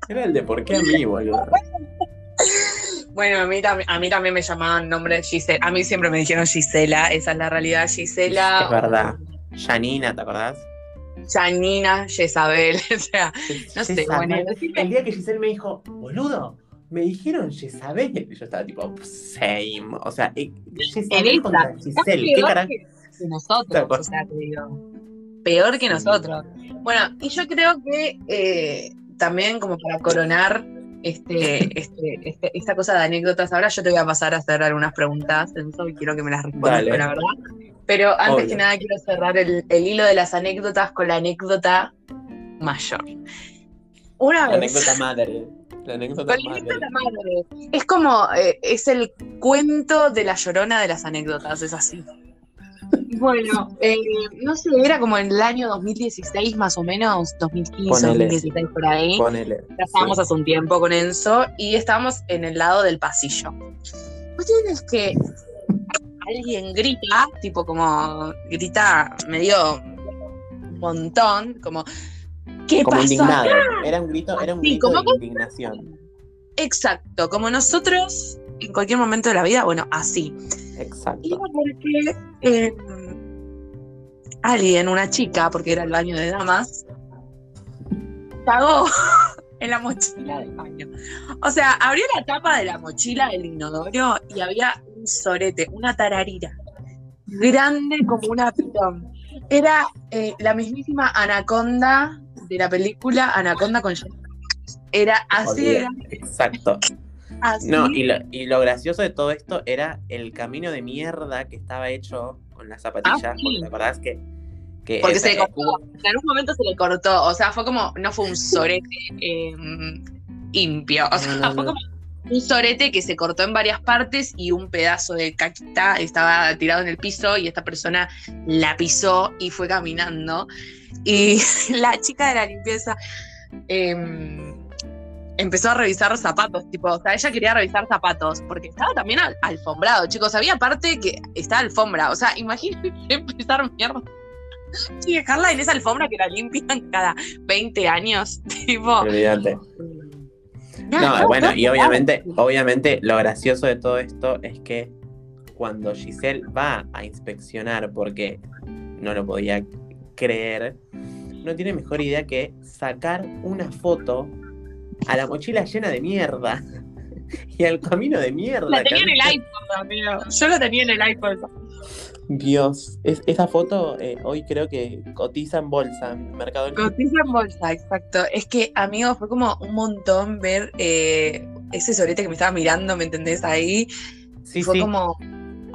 Era el de por qué a mí, boluda. Bueno, a mí, a mí también me llamaban nombre Gisela. A mí siempre me dijeron Gisela, esa es la realidad. Gisela. Es verdad. Janina, ¿te acordás? Janina, Jezabel, o sea, no sé. Bueno, el día que Giselle me dijo, boludo, me dijeron Jezabel, yo estaba tipo, same. O sea, eh, Jezabel contra Giselle, ¿qué carajo? Nosotros, o sea, te digo. Peor que nosotros. Bueno, y yo creo que eh, también como para coronar este, este, este, esta cosa de anécdotas. Ahora yo te voy a pasar a hacer algunas preguntas, y quiero que me las respondas, la verdad. Pero antes que nada quiero cerrar el, hilo de las anécdotas con la anécdota mayor. Una la anécdota madre. La anécdota, madre. Es como, eh, es el cuento de la llorona de las anécdotas, es así. Bueno, eh, no sé, era como en el año 2016 más o menos, 2015, 2016 por ahí. Ponele. Ya estábamos hace un tiempo con Enzo y estábamos en el lado del pasillo. tienes que alguien grita, tipo como grita medio un montón, como ¿qué como indignado. Era un grito, era un grito de indignación. Exacto, como nosotros en cualquier momento de la vida, bueno, así. Y Exacto. era porque eh, alguien, una chica, porque era el baño de damas, cagó en la mochila del baño. O sea, abrió la tapa de la mochila del inodoro y había un sorete, una tararira, grande como una pitón. Era eh, la mismísima anaconda de la película Anaconda con. Era así Olvida- grande, Exacto. Así. No, y lo, y lo gracioso de todo esto era el camino de mierda que estaba hecho con las zapatillas. Ah, sí. porque ¿Te acordás que, que Porque se le cortó. En un momento se le cortó. O sea, fue como, no fue un sorete eh, impio. O sea, No, no, fue como un sorete que se cortó en varias partes y un pedazo de caquita estaba tirado en el piso y esta persona la pisó y fue caminando. Y la chica de la limpieza em, empezó a revisar zapatos. Tipo, o sea, ella quería revisar zapatos porque estaba también al- alfombrado, chicos. Había parte que está alfombra. O sea, imagínense empezar mierda y dejarla en esa alfombra que la limpian cada 20 años. Tipo. Olvídate. No, bueno, y obviamente, obviamente lo gracioso de todo esto es que cuando Giselle va a inspeccionar porque no lo podía creer, no tiene mejor idea que sacar una foto a la mochila llena de mierda y al camino de mierda. La tenía en el iPhone, amigo. Yo lo tenía en el iPhone. Dios, es- esa foto eh, hoy creo que cotiza en bolsa en Mercado. Cotiza en bolsa, exacto. Es que, amigo, fue como un montón ver eh, ese sorete que me estaba mirando, ¿me entendés? Ahí. Sí, fue sí. como.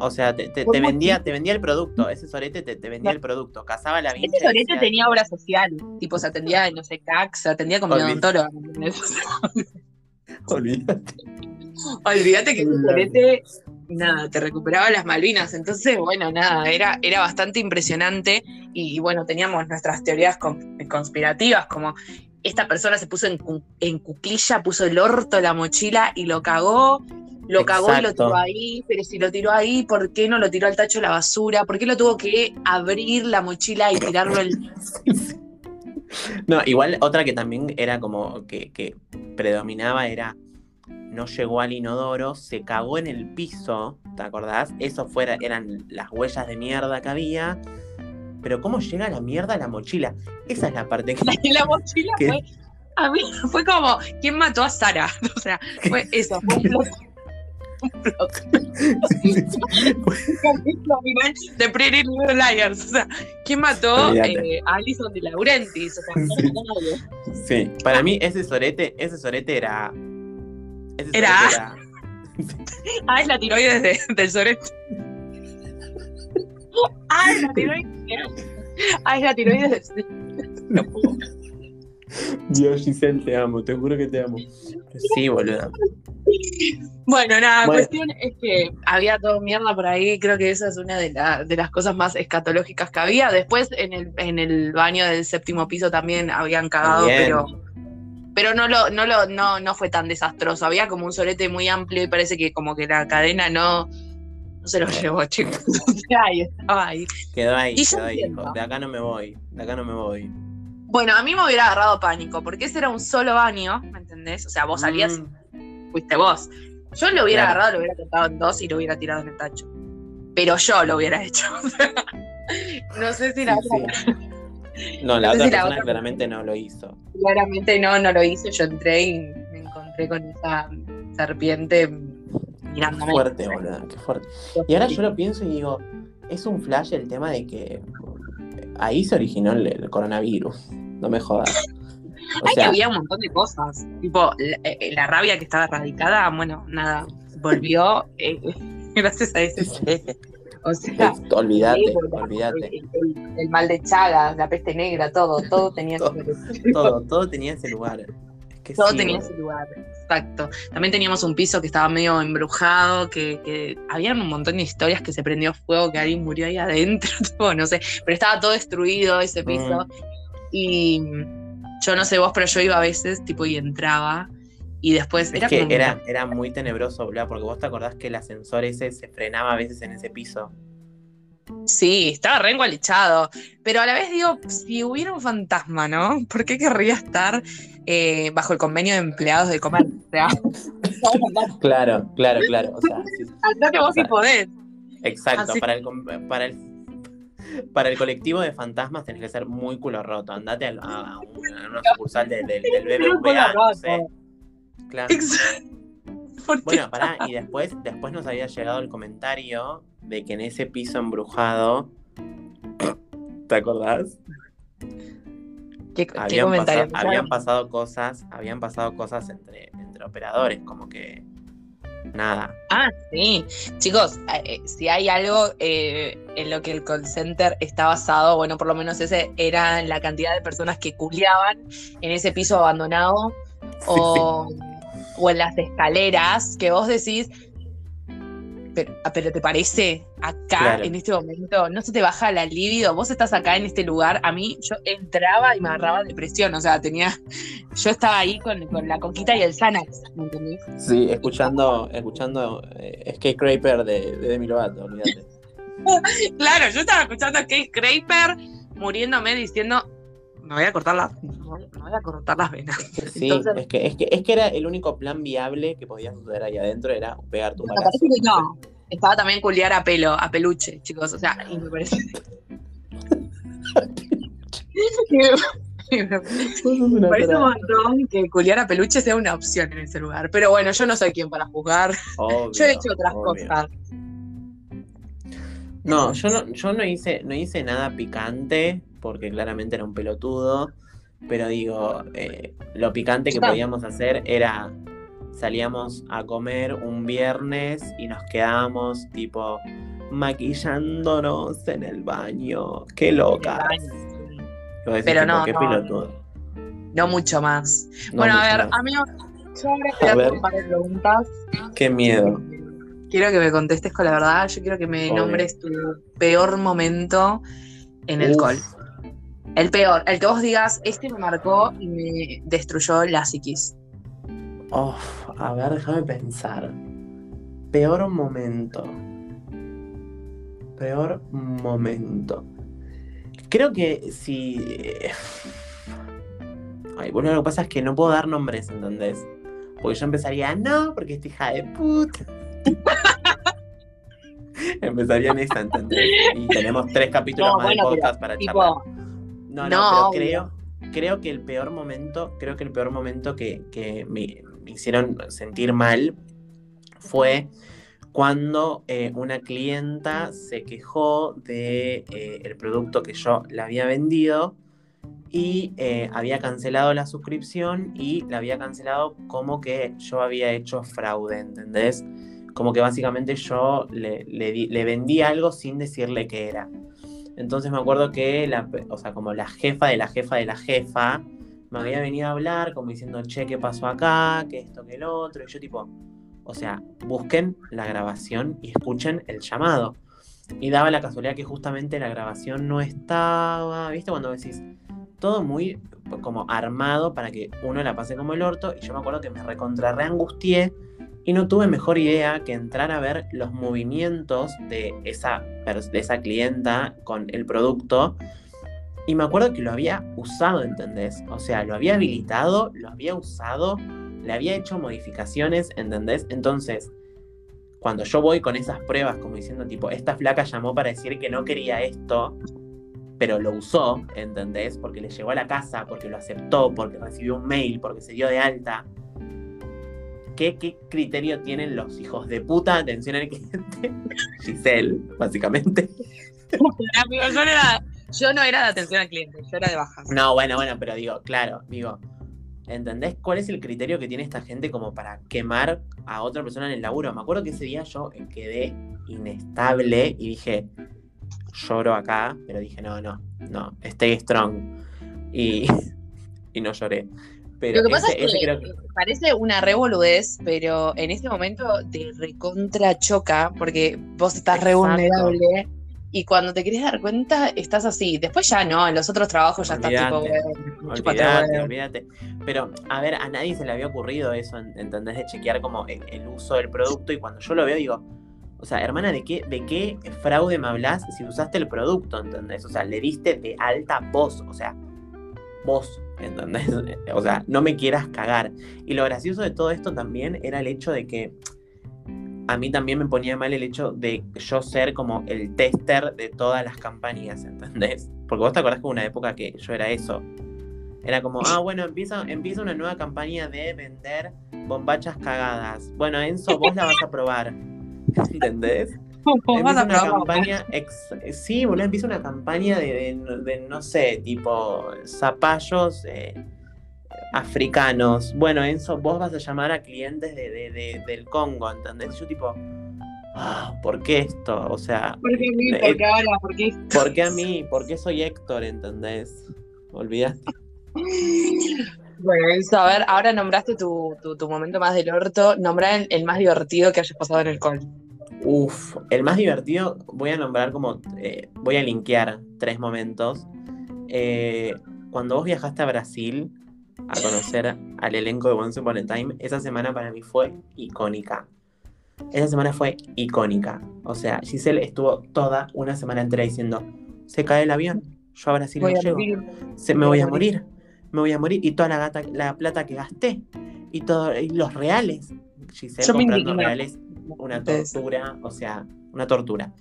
O sea, te, vendía, te vendía el producto. Ese sorete te, te vendía el producto. Cazaba la vincha. Ese sorete tenía obra social. Tipo, se atendía en, no sé, CAC, se atendía como ¿me entendés? Olvídate. Olvídate que ese sorete, nada, te recuperaba las Malvinas. Entonces, bueno, nada, era, era bastante impresionante. Y bueno, teníamos nuestras teorías con- conspirativas, como esta persona se puso en, en cuclilla, puso el orto la mochila y lo cagó. Lo cagó y lo tiró ahí, pero si lo tiró ahí, ¿por qué no lo tiró al tacho de la basura? ¿Por qué lo tuvo que abrir la mochila y tirarlo al No, igual otra que también era como que, que predominaba era no llegó al inodoro, se cagó en el piso, ¿te acordás? Eso fuera, eran las huellas de mierda que había. Pero ¿cómo llega la mierda a la mochila? Esa es la parte que... La mochila fue, a mí fue como, ¿quién mató a Sara? O sea, fue eso, fue un Un plot. Capítulo final de Pretty Little Liars. O sea, ¿quién mató eh, a Alison de Laurentiis? O sea, no Sí. mató. Sí, para mí ese sorete, ese sorete era... Ese Era- sorete era... Ah, es la tiroides de- del sorete. Ah, es la tiroides. Ah, es la tiroides de... No puedo. Dios, Giselle, te amo, te juro que te amo. Sí, boludo. Bueno, nada, Bueno. cuestión es que había todo mierda por ahí. Creo que esa es una de, la- de las cosas más escatológicas que había. Después en el, en el baño del séptimo piso también habían cagado, pero pero no lo, no lo, no, no fue tan desastroso. Había como un solete muy amplio y parece que como que la cadena no, no se lo llevó, chicos. Ahí estaba ahí. Quedó ahí, Y quedó ahí. dijo, De acá no me voy, de acá no me voy. Bueno, a mí me hubiera agarrado pánico, porque ese era un solo baño, ¿me entendés? O sea, vos salías Mm, fuiste vos. Yo lo hubiera Claro. agarrado, lo hubiera cortado en dos y lo hubiera tirado en el tacho. Pero yo lo hubiera hecho. no sé si la sí, otra sí. No, la No otra si la persona otra- claramente no lo hizo. claramente no, no lo hice. Yo entré y me encontré con esa serpiente mirándome. Fuerte, boludo, qué fuerte. Y ahora yo lo pienso y digo, es un flash el tema de que ahí se originó el, el coronavirus. No me jodas. O Ay, que había un montón de cosas. Tipo, la, eh, la rabia que estaba erradicada, bueno, nada, volvió eh, gracias a ese. O sea, olvídate, olvídate. El, el- el mal de Chagas, la peste negra, todo, todo tenía Todo. ese Todo, todo tenía ese lugar. Que Todo sí, tenía ese lugar, exacto. También teníamos un piso que estaba medio embrujado, que, que había un montón de historias que se prendió fuego, que alguien murió ahí adentro, tipo, no sé, pero estaba todo destruido ese piso. Y yo no sé vos, pero yo iba a veces, tipo, y entraba, y después Es era que como era, era muy tenebroso, boludo, porque vos te acordás que el ascensor ese se frenaba a veces en ese piso. Sí, estaba re engualichado. Pero a la vez digo, si hubiera un fantasma, ¿no? ¿Por qué querría estar eh, bajo el convenio de empleados de comercio? O claro, claro, claro. O sea, sí. Andate vos si podés. Exacto, Así- para el, para el para el colectivo de fantasmas tenés que ser muy culo roto. Andate a, una, a una sucursal de- de- del BBVA, no sé. Claro. Bueno, pará, y después, después nos había llegado el comentario de que en ese piso embrujado. ¿Te acordás? ¿Qué, Habían, pasado, habían pasado cosas, habían pasado cosas entre, entre operadores, como que nada. Ah, sí. Chicos, eh, si hay algo eh, en lo que el call center está basado, bueno, por lo menos ese era la cantidad de personas que culiaban en ese piso abandonado o, o en las escaleras que vos decís, pero, ah, pero ¿te parece acá Claro. en este momento? ¿No se te baja la libido? Vos estás acá en este lugar. A mí yo entraba y me agarraba depresión, o sea, tenía, yo estaba ahí con, con la coquita y el Xanax, ¿me entendés? Sí, escuchando, escuchando eh, Skate Craper de, de Demi Lovato, olvídate. Claro, yo estaba escuchando a Kate Craper muriéndome diciendo, me voy a cortar las, me voy a cortar las venas. Sí, Entonces- es, que, es, que, es que era el único plan viable que podía suceder ahí adentro, era pegar tu Me balazo. parece que no. Estaba también culiar a pelo, a peluche, chicos. O sea, y me parece. me Una parece un montón que culiar a peluche sea una opción en ese lugar. Pero bueno, yo no soy quien para juzgar. Obvio, Yo he hecho otras obvio. cosas. No, yo no, yo no hice, no hice nada picante, porque claramente era un pelotudo. Pero digo, eh, lo picante que podíamos hacer era salíamos a comer un viernes y nos quedábamos tipo maquillándonos en el baño. Qué loca. Pero no, qué no. pelotudo. No mucho más. No bueno, a ver, más. amigo, yo ahora te A voy a hacer ver. un par de preguntas. Qué miedo. Quiero que me contestes con la verdad. Yo quiero que me Obvio. nombres tu peor momento en el Uf. call. El peor, el que vos digas, este me marcó y me destruyó la psiquis. Uf, a ver, déjame pensar. Peor momento. Peor momento. Creo que si. Ay, bueno, lo que pasa es que no puedo dar nombres, ¿entendés? Porque yo empezaría, no, porque esta hija de puta. empezaría en esta, ¿entendés? Y tenemos tres capítulos No, más bueno, de pero, podcast para Tipo, charlar. No, no, No, pero creo, creo que el peor momento, creo que el peor momento que, que me, me hicieron sentir mal fue cuando eh, una clienta se quejó de eh, el producto que yo le había vendido y eh, había cancelado la suscripción y la había cancelado como que yo había hecho fraude, ¿entendés? Como que básicamente yo le, le di- le vendí algo sin decirle qué era. Entonces me acuerdo que la, o sea, como la jefa de la jefa de la jefa me había venido a hablar como diciendo, che, ¿qué pasó acá? ¿Qué esto, qué el otro? Y yo tipo, o sea, busquen la grabación y escuchen el llamado. Y daba la casualidad que justamente la grabación no estaba, ¿viste? Cuando decís, todo muy como armado para que uno la pase como el orto. Y yo me acuerdo que me recontra reangustié y no tuve mejor idea que entrar a ver los movimientos de esa, de esa clienta con el producto. Y me acuerdo que lo había usado, ¿entendés? O sea, lo había habilitado, lo había usado, le había hecho modificaciones, ¿entendés? Entonces, cuando yo voy con esas pruebas, como diciendo, tipo, esta flaca llamó para decir que no quería esto, pero lo usó, ¿entendés? Porque le llegó a la casa, porque lo aceptó, porque recibió un mail, porque se dio de alta. ¿Qué, qué criterio tienen los hijos de puta? Atención al cliente. Giselle, básicamente. yo, no era, yo no era de atención al cliente, yo era de bajas. No, bueno, bueno, pero digo, claro, digo, ¿entendés cuál es el criterio que tiene esta gente como para quemar a otra persona en el laburo? Me acuerdo que ese día yo quedé inestable y dije, lloro acá, pero dije, no, no, no, stay strong. Y, y no lloré. Pero Lo que pasa ese- es que creo que- parece una revoludez, pero en este momento te recontra choca porque vos estás re vulnerable y cuando te querés dar cuenta estás así. Después ya no, en los otros trabajos ya estás tipo, Olvídate, Olvídate. Pero, a ver, a nadie se le había ocurrido eso, en- ¿entendés? De chequear como el, el uso del producto y cuando yo lo veo digo, o sea, hermana, ¿de qué, ¿de qué fraude me hablas si usaste el producto, ¿entendés? O sea, le diste de alta vos, o sea, vos, ¿entendés? O sea, no me quieras cagar. Y lo gracioso de todo esto también era el hecho de que a mí también me ponía mal el hecho de yo ser como el tester de todas las campañas, ¿entendés? Porque vos te acordás que una época que yo era eso. Era como, ah, bueno, empieza, empieza una nueva campaña de vender bombachas cagadas. Bueno, Enzo, vos la vas a probar. ¿Entendés? Empieza una campaña. Sí, boludo, empieza una campaña de, no sé, tipo zapallos eh, africanos. Bueno, Enzo, vos vas a llamar a clientes de, del Congo, ¿entendés? Yo, tipo, ah, ¿por qué esto? O sea. ¿Por qué a mí? ¿Por qué ahora? ¿Por qué? ¿Por qué a mí? ¿Por qué soy Héctor, ¿entendés? ¿Olvidaste? Bueno, Enzo, a ver, ahora nombraste tu, momento más del orto. Nombra el, más divertido que hayas pasado en el col. Uf, el más divertido, voy a nombrar como, eh, voy a linkear tres momentos. Eh, cuando vos viajaste a Brasil a conocer al elenco de Once Upon a Time, esa semana para mí fue icónica. Esa semana fue icónica. O sea, Giselle estuvo toda una semana entera diciendo, se cae el avión, yo a Brasil no llego, se, me voy, a morir. me voy a morir. Y toda la, gata, la plata que gasté, y, todo, y los reales, Giselle comprando reales, una tortura, o sea, una tortura.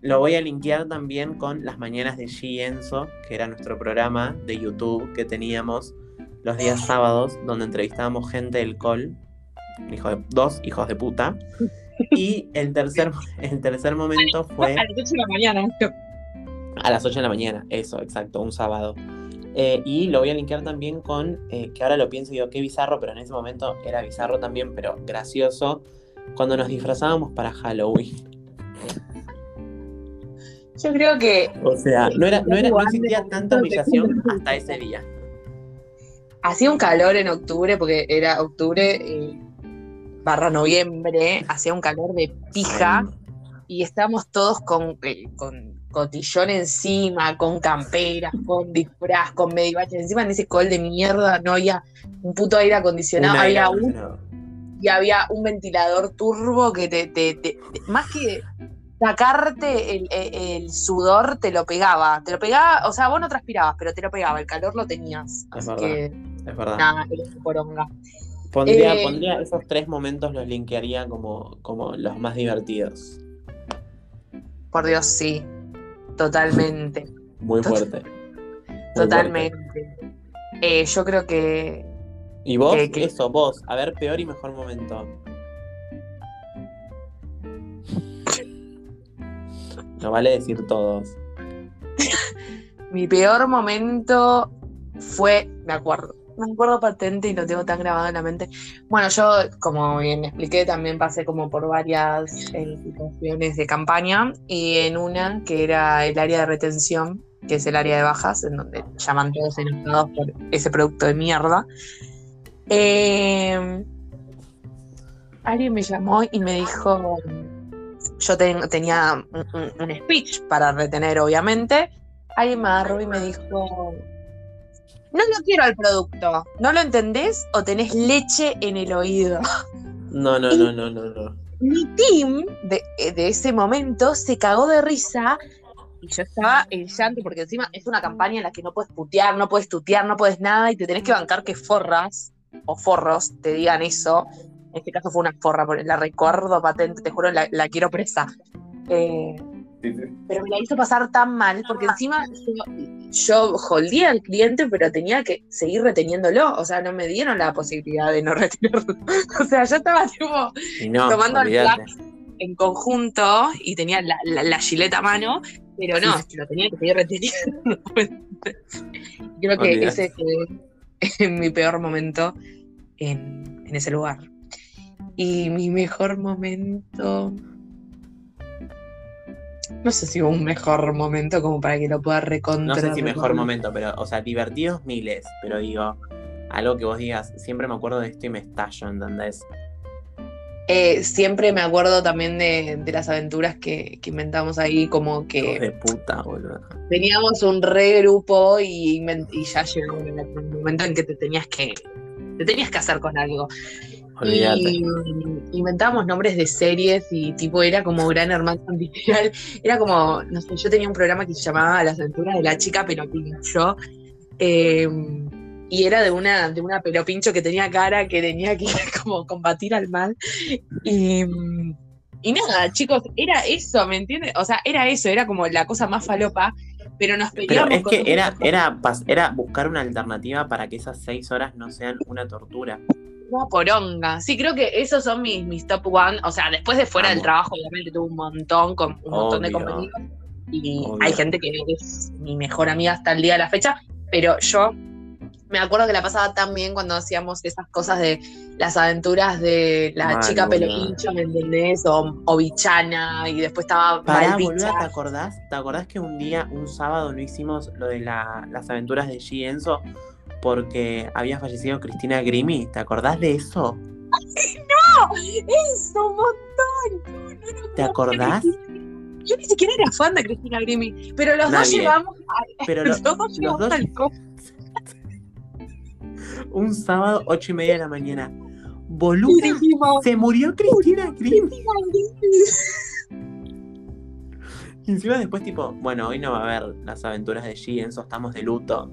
Lo voy a linkear también con las mañanas de G Enzo, que era nuestro programa de YouTube que teníamos los días sábados, donde entrevistábamos gente del col, hijo de, dos hijos de puta. Y el tercer, el tercer momento fue. A las 8 de la mañana. A las 8 de la mañana, eso, exacto, un sábado. Eh, y lo voy a linkear también con, eh, que ahora lo pienso y digo, qué bizarro, pero en ese momento era bizarro también, pero gracioso, cuando nos disfrazábamos para Halloween. Yo creo que. O sea, no, era, no, era, no existía tanta humillación hasta ese día. Hacía un calor en octubre, porque era octubre eh, barra noviembre, hacía un calor de pija y estábamos todos con, eh, con cotillón encima, con camperas, con disfraz, con medivaches. Encima en ese col de mierda no había un puto aire acondicionado, había un y había un ventilador turbo que te, más que sacarte el, sudor, te lo pegaba. Te lo pegaba, o sea, vos no transpirabas, pero te lo pegaba, el calor lo tenías. Es verdad. Que, es verdad. Nada, poronga. Pondría, eh, pondría, esos tres momentos los linkearía como, como los más divertidos. Por Dios, sí. Totalmente. Muy fuerte. Totalmente. Eh, yo creo que ¿Y vos? ¿Qué Eso, vos. A ver, peor y mejor momento. No vale decir todos. Mi peor momento fue, me acuerdo, me acuerdo patente y lo tengo tan grabado en la mente. Bueno, yo, como bien expliqué, también pasé como por varias eh, situaciones de campaña y en una que era el área de retención, que es el área de bajas, en donde llaman todos enojados por ese producto de mierda. Eh, alguien me llamó y me dijo, yo tenía un, speech para retener, obviamente. Alguien me agarró y me dijo, no lo quiero al producto, ¿no lo entendés o tenés leche en el oído? No, no, no, no, no, no. Mi team de, de ese momento se cagó de risa y yo estaba en llanto porque encima es una campaña en la que no puedes putear, no puedes tutear, no puedes nada y te tenés que bancar que forras o forros te digan eso. En este caso fue una forra, la recuerdo patente, te juro, la, quiero presa. Eh, pero me la hizo pasar tan mal, porque encima yo, yo al cliente, pero tenía que seguir reteniéndolo. O sea, no me dieron la posibilidad de no retenerlo. o sea, yo estaba tipo tomando el plan en conjunto y tenía la, la, a mano, pero no, lo tenía que seguir reteniendo. Creo que ese fue en mi peor momento en, ese lugar. Y mi mejor momento. No sé si hubo un mejor momento como para que lo pueda recontar. No sé si mejor momento, pero, o sea, divertidos miles, pero digo, algo que vos digas, siempre me acuerdo de esto y me estallo, ¿entendés? Eh, siempre me acuerdo también de, las aventuras que, inventamos ahí, como que. de puta, boludo. Teníamos un regrupo y, y ya llegó el momento en que te tenías que. Te tenías que hacer con algo. Y inventábamos nombres de series y tipo era como Gran Hermano Artificial. Era como, no sé, yo tenía un programa que se llamaba Las aventuras de la chica pero yo. Eh, y era de una, de una pelopincho que tenía cara que tenía que como combatir al mal. Y, y nada, chicos, era eso, ¿me entiendes? O sea, era eso, era como la cosa más falopa, pero nos Pero peleamos. es con que era, era, era buscar una alternativa para que esas seis horas no sean una tortura. Una poronga. Sí, creo que esos son mis, mis top one. O sea, después de fuera del trabajo, obviamente tuve un montón, con un montón de compañeros. Y Obvio. hay gente que es mi mejor amiga hasta el día de la fecha. Pero yo me acuerdo que la pasaba tan bien cuando hacíamos esas cosas de las aventuras de la Mal, chica boluda. pelopincho, ¿me entendés? O, o Bichana, y después estaba Pará, boluda, ¿te acordás? ¿Te acordás que un día, un sábado, no hicimos lo de la- las aventuras de G Enzo porque había fallecido Cristina Grimi? ¿Te acordás de eso? ¡Eso, un montón! No, no, no, ¿Te no, acordás? Yo ni siquiera era fan de Cristina Grimi, pero los dos llevamos a, Pero lo- los dos los llevamos dos, al un sábado, ocho y media de la mañana. Boluda, se murió Cristina Grimi. Y encima después, tipo, bueno, hoy no va a haber las aventuras de G Enzo, estamos de luto.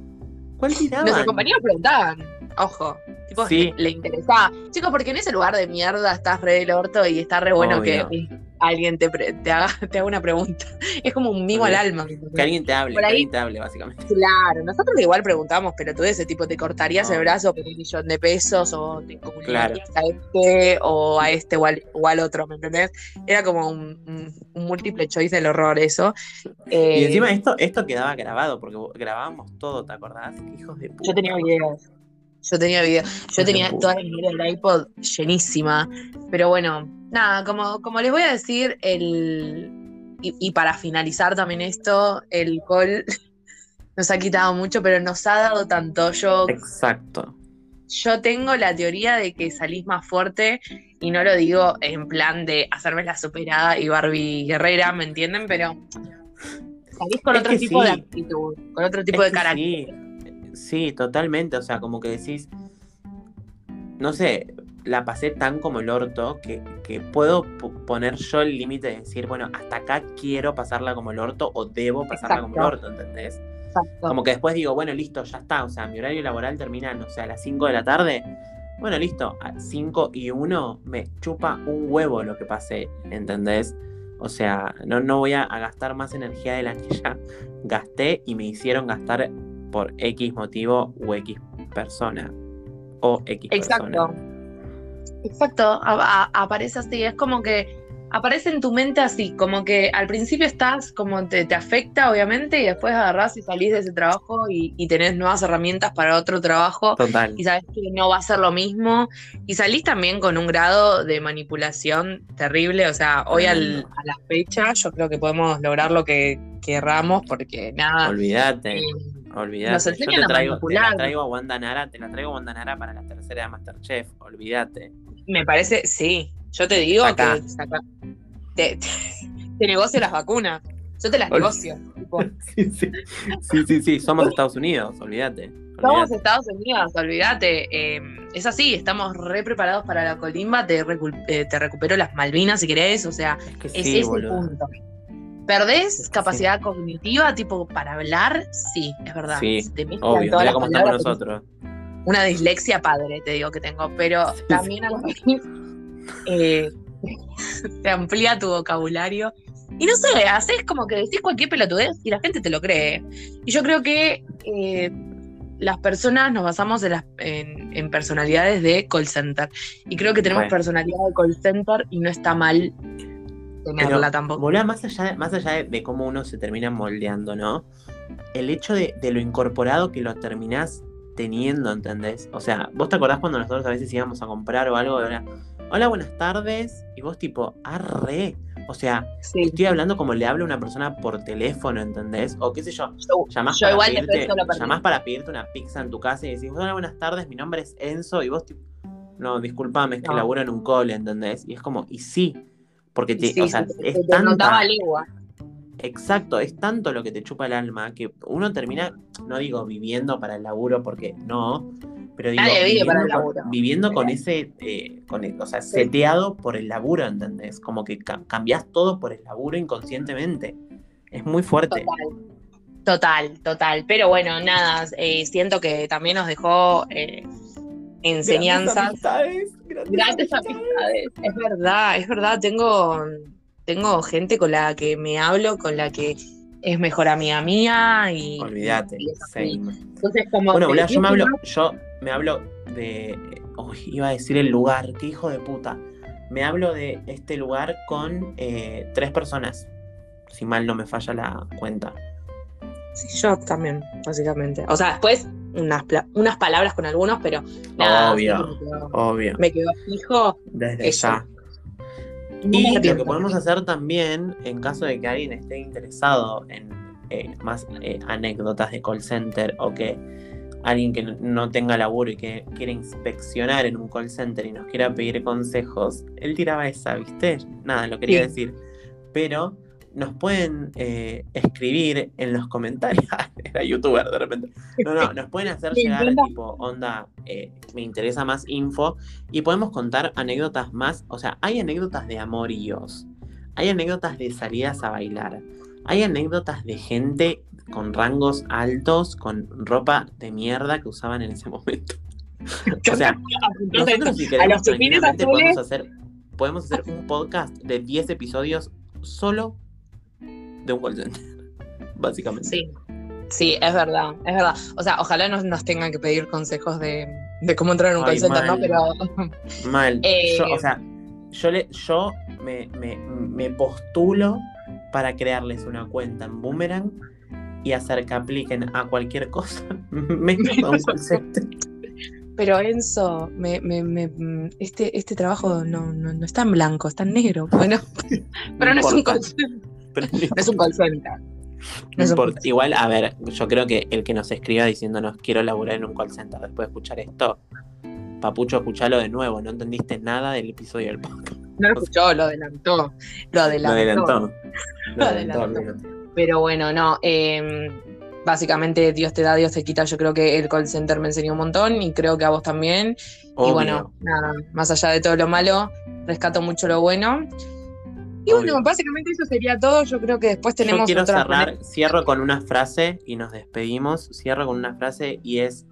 ¿Cuál tiraban? Nuestros compañeros preguntaban, ojo, tipo, Sí. le, le interesaba. Chicos, porque en ese lugar de mierda estás re del orto y está re bueno Obvio. que alguien te, pre- te, haga, te haga una pregunta. Es como un mimo al alma. Que alguien te hable, Por que ahí- alguien te hable, básicamente. Claro, nosotros igual preguntamos, pero tú de ese tipo, ¿te cortarías el No. brazo por un millón de pesos? ¿O te Claro. comunicarías a este o a este o al, o al otro? ¿Me entendés? Era como un, múltiple choice del horror eso. Y Eh, encima esto, esto quedaba grabado, porque grabábamos todo, ¿te acordás? Hijos de puta. Yo tenía videos. Yo tenía videos. Yo tenía toda la memoria del iPod llenísima. Pero bueno, nada, como, como les voy a decir, el. Y, y para finalizar también esto, el col nos ha quitado mucho, pero nos ha dado tanto. Yo, Exacto. yo tengo la teoría de que salís más fuerte, y no lo digo en plan de hacerme la superada y Barbie Guerrera, ¿me entienden? Pero salís con Es otro tipo de actitud, con otro tipo Es de carácter. Sí, sí, totalmente. O sea, como que decís, no sé, la pasé tan como el orto que, que puedo poner yo el límite de decir, bueno, hasta acá quiero pasarla como el orto o debo pasarla como el orto, ¿entendés? Exacto. Como que después digo, bueno, listo, ya está. O sea, mi horario laboral termina, no sé, a las 5 de la tarde. Bueno, listo, a 5 y 1 me chupa un huevo lo que pasé, ¿entendés? O sea, no, no voy a, a gastar más energía de la que ya gasté y me hicieron gastar por X motivo o X persona. O X Exacto. persona. Exacto, a- aparece así, es como que aparece en tu mente así, como que al principio estás, como te, te afecta obviamente y después agarrás y salís de ese trabajo y, y tenés nuevas herramientas para otro trabajo Total. y sabes que no va a ser lo mismo y salís también con un grado de manipulación terrible, o sea, hoy al- a la fecha yo creo que podemos lograr lo que querramos porque nada... Olvídate. eh, Olvídate. Nos Yo te a la traigo a Wanda Nara, te la traigo a Wanda Nara para la tercera de Masterchef. Olvídate. Me parece, sí. Yo te digo Sacá. que saca- te, te, te negocio las vacunas. Yo te las Ol- negocio. Sí, sí, sí, sí, sí, somos Estados Unidos, olvídate. Somos. Estados Unidos, olvídate. eh, es así, estamos re preparados para la colimba. Te, recu- eh, te recupero las Malvinas si querés. O sea, Es que es ese boludo. punto. ¿Perdés capacidad cognitiva, tipo, para hablar? Sí, es verdad. Sí, te Obvio, todas mira cómo estamos palabras, nosotros. una dislexia padre, te digo que tengo, pero Sí, también a vez eh, te amplía tu vocabulario. Y no sé, haces como que decís cualquier pelotudez y la gente te lo cree. Y yo creo que eh, las personas nos basamos en, las, en, en personalidades de call center. Y creo que tenemos personalidad de call center y no está mal tenerla Pero, tampoco. boludo, más allá, de, más allá de, de cómo uno se termina moldeando, ¿no? El hecho de, de lo incorporado que lo terminás teniendo, ¿entendés? O sea, ¿vos te acordás cuando nosotros a veces íbamos a comprar o algo? Era, hola, buenas tardes. Y vos tipo, arre. O sea, Sí. estoy hablando como le habla una persona por teléfono, ¿entendés? O qué sé yo, Yo, llamás, yo para, igual pedirte, para pedirte una pizza en tu casa y decís, hola, buenas tardes, mi nombre es Enzo. Y vos tipo, no, disculpame, es que No. laburo en un cole, ¿entendés? Y es como, y sí. Porque te, Sí, o sea, sí, es te tanta, notaba a legua. Exacto, es tanto lo que te chupa el alma que uno termina, no digo viviendo para el laburo porque no, pero digo Nadie vive viviendo, para el con, laburo. viviendo con ese, eh, con el- o sea, seteado por el laburo, ¿entendés? Como que ca- cambiás todo por el laburo inconscientemente. Es muy fuerte. Total. Total, total. Pero bueno, nada, eh, siento que también nos dejó eh, enseñanzas. Grandes amistades, grandes Grandes amistades. Es verdad, es verdad. Tengo, tengo gente con la que me hablo, con la que es mejor amiga mía y. Olvídate. y. Entonces, como. Bueno, yo me hablo, yo me hablo de. uy, iba a decir el lugar, qué hijo de puta. Me hablo de este lugar con eh, tres personas. Si mal no me falla la cuenta. Sí, yo también, básicamente. O sea, después unas, unas palabras con algunos, pero nada. Obvio. Me quedó, Obvio. me quedó fijo. Desde eso. ya. Y lo que podemos hacer también, en caso de que alguien esté interesado en eh, más eh, anécdotas de call center o que alguien que no tenga laburo y que quiera inspeccionar en un call center y nos quiera pedir consejos, él tiraba esa, ¿viste? Nada, lo quería Sí. decir. Pero nos pueden eh, escribir en los comentarios. Era youtuber de repente. No, no, nos pueden hacer llegar tipo, onda, eh, me interesa más info y podemos contar anécdotas más. O sea, hay anécdotas de amoríos, hay anécdotas de salidas a bailar, hay anécdotas de gente con rangos altos, con ropa de mierda que usaban en ese momento. O sea, nosotros si a queremos los tranquilamente azules, podemos hacer, podemos hacer un podcast de 10 episodios solo de un call center, básicamente. Sí, sí, es verdad, es verdad. O sea, ojalá nos, nos tengan que pedir consejos de, de cómo entrar en un Ay, call center, ¿no? Pero Mal. Eh, Yo, o sea, yo, le, yo me, me- me postulo para crearles una cuenta en Boomerang y hacer que apliquen a cualquier cosa, menos a un call center. Pero Enzo, me, me, me- este, este trabajo no, no, no está en blanco, está en negro. Bueno, pero no es un center. Pero no No es un call center. No es un Igual, a ver, yo creo que el que nos escriba diciéndonos quiero laburar en un call center después de escuchar esto, Papucho, escuchalo de nuevo, no entendiste nada del episodio del podcast. No lo escuchó, lo adelantó. Lo adelantó. Lo adelantó. Lo Lo adelantó, adelantó. olvídate. Pero bueno, no. eh, básicamente, Dios te da, Dios te quita. Yo creo que el call center me enseñó un montón y creo que a vos también. Y Obvio. bueno, nada, más allá de todo lo malo, rescato mucho lo bueno. Y Obvio. bueno, básicamente eso sería todo. Yo creo que después Yo tenemos quiero otra cerrar, cierro con una frase y nos despedimos. Cierro con una frase y es.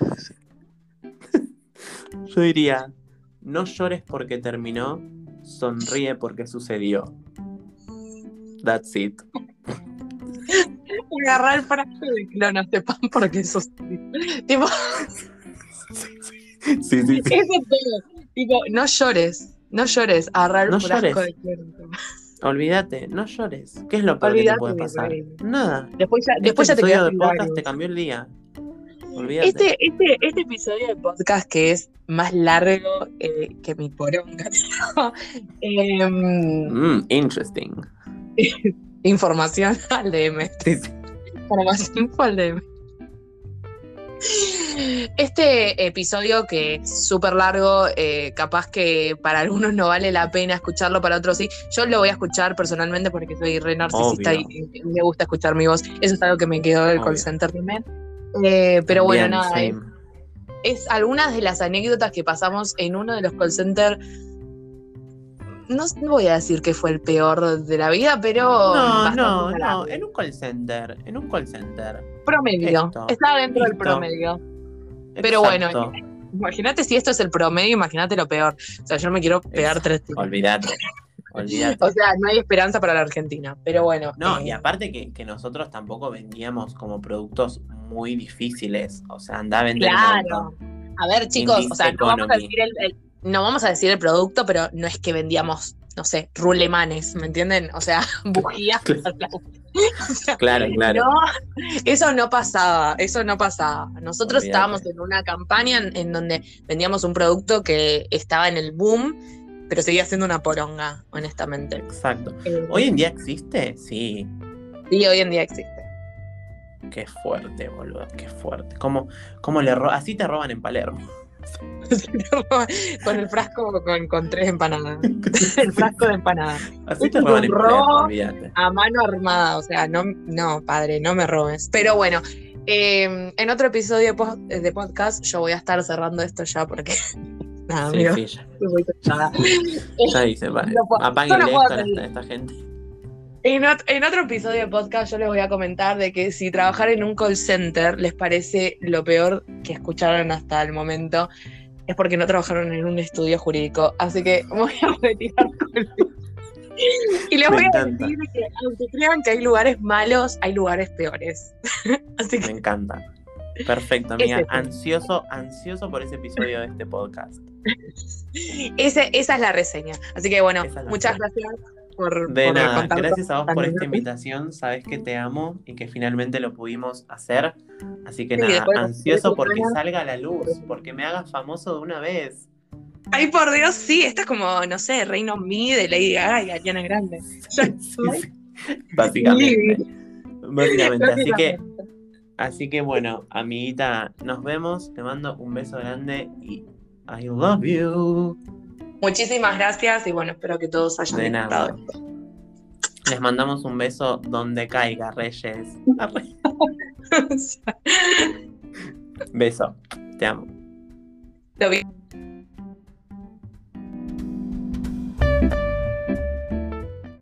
Yo diría: No llores porque terminó, sonríe porque sucedió. That's it. agarrar el frasco de clonas de pan porque eso sí. Tipo, Sí, sí, sí. eso es todo. Tipo, no llores. No llores, agarrar No frasco llores. de pan. Olvídate, no llores. ¿Qué es lo peor que te puede pasar? rey. Nada. Después ya, después este ya te de podcast te cambió el día. Olvídate. Este, este, este episodio de podcast que es más largo eh, que mi poronga. Em, Mm, interesting. información al DM. Sí, sí. Para más info al DM. Este episodio que es súper largo, eh, capaz que para algunos no vale la pena escucharlo, para otros sí. Yo lo voy a escuchar personalmente porque soy re narcisista y, Obvio. y me gusta escuchar mi voz. Eso es algo que me quedó del call center también. Eh, pero bueno, Bien, nada, es, es algunas de las anécdotas que pasamos en uno de los call centers. No, voy a decir que fue el peor de la vida, pero No, no, no. En un call center. En un call center. Promedio. Esto. Está dentro del promedio. Pero bueno. Imagínate si esto es el promedio, imagínate lo peor. O sea, yo no me quiero pegar Exacto. tres. Olvídate. Olvídate. O sea, no hay esperanza para la Argentina. Pero bueno. No, eh, y aparte que, que nosotros tampoco vendíamos como productos muy difíciles. O sea, anda a vender Claro. A ver, chicos, o sea, no vamos, a decir el, el- no vamos a decir el producto, pero no es que vendíamos, no sé, rulemanes, ¿me entienden? O sea, bujías. O sea, Claro, claro. No, eso no pasaba, eso no pasaba. Nosotros estábamos en una campaña en, en donde vendíamos un producto que estaba en el boom, pero seguía siendo una poronga, honestamente. Exacto. Eh, ¿Hoy en día existe? Sí. sí, hoy en día existe. Qué fuerte, boludo. Qué fuerte. ¿Cómo, cómo le ro- Así te roban en Palermo. con el frasco con, con tres empanadas. el frasco de empanadas. Así te roban robo. A mano armada, o sea, no, no, padre, no me robes. Pero bueno, eh, en otro episodio de, po- de podcast yo voy a estar cerrando esto ya porque. Nada, Sí, amigo, sí, ya, ya dice, vale. No puedo- Apáguenle no esto a esta gente. En, ot- en otro episodio de podcast yo les voy a comentar de que si trabajar en un call center les parece lo peor que escucharon hasta el momento, es porque no trabajaron en un estudio jurídico. Así que voy a retirar con. Y les Me voy a decir que aunque crean que hay lugares malos, hay lugares peores. Así Me que encanta. Perfecto, amiga. Ese. Ansioso, ansioso por ese episodio de este podcast. ese- esa es la reseña. Así que bueno, es muchas reseña. gracias por, De por nada, gracias a vos por esta invitación. Sabes que te amo y que finalmente lo pudimos hacer. Así que Sí, nada, ansioso porque salga a la luz, porque me hagas famoso de una vez. Ay, por Dios, sí, esta es como, no sé, Reino Me de Lady Gaga y Ariana Grande. Básicamente. Básicamente. Así que, Básicamente. así que bueno, amiguita, nos vemos. Te mando un beso grande y I love you. Muchísimas gracias y bueno, espero que todos hayan De nada. Les mandamos un beso donde caiga, Reyes. Beso. Te amo. Lo vi.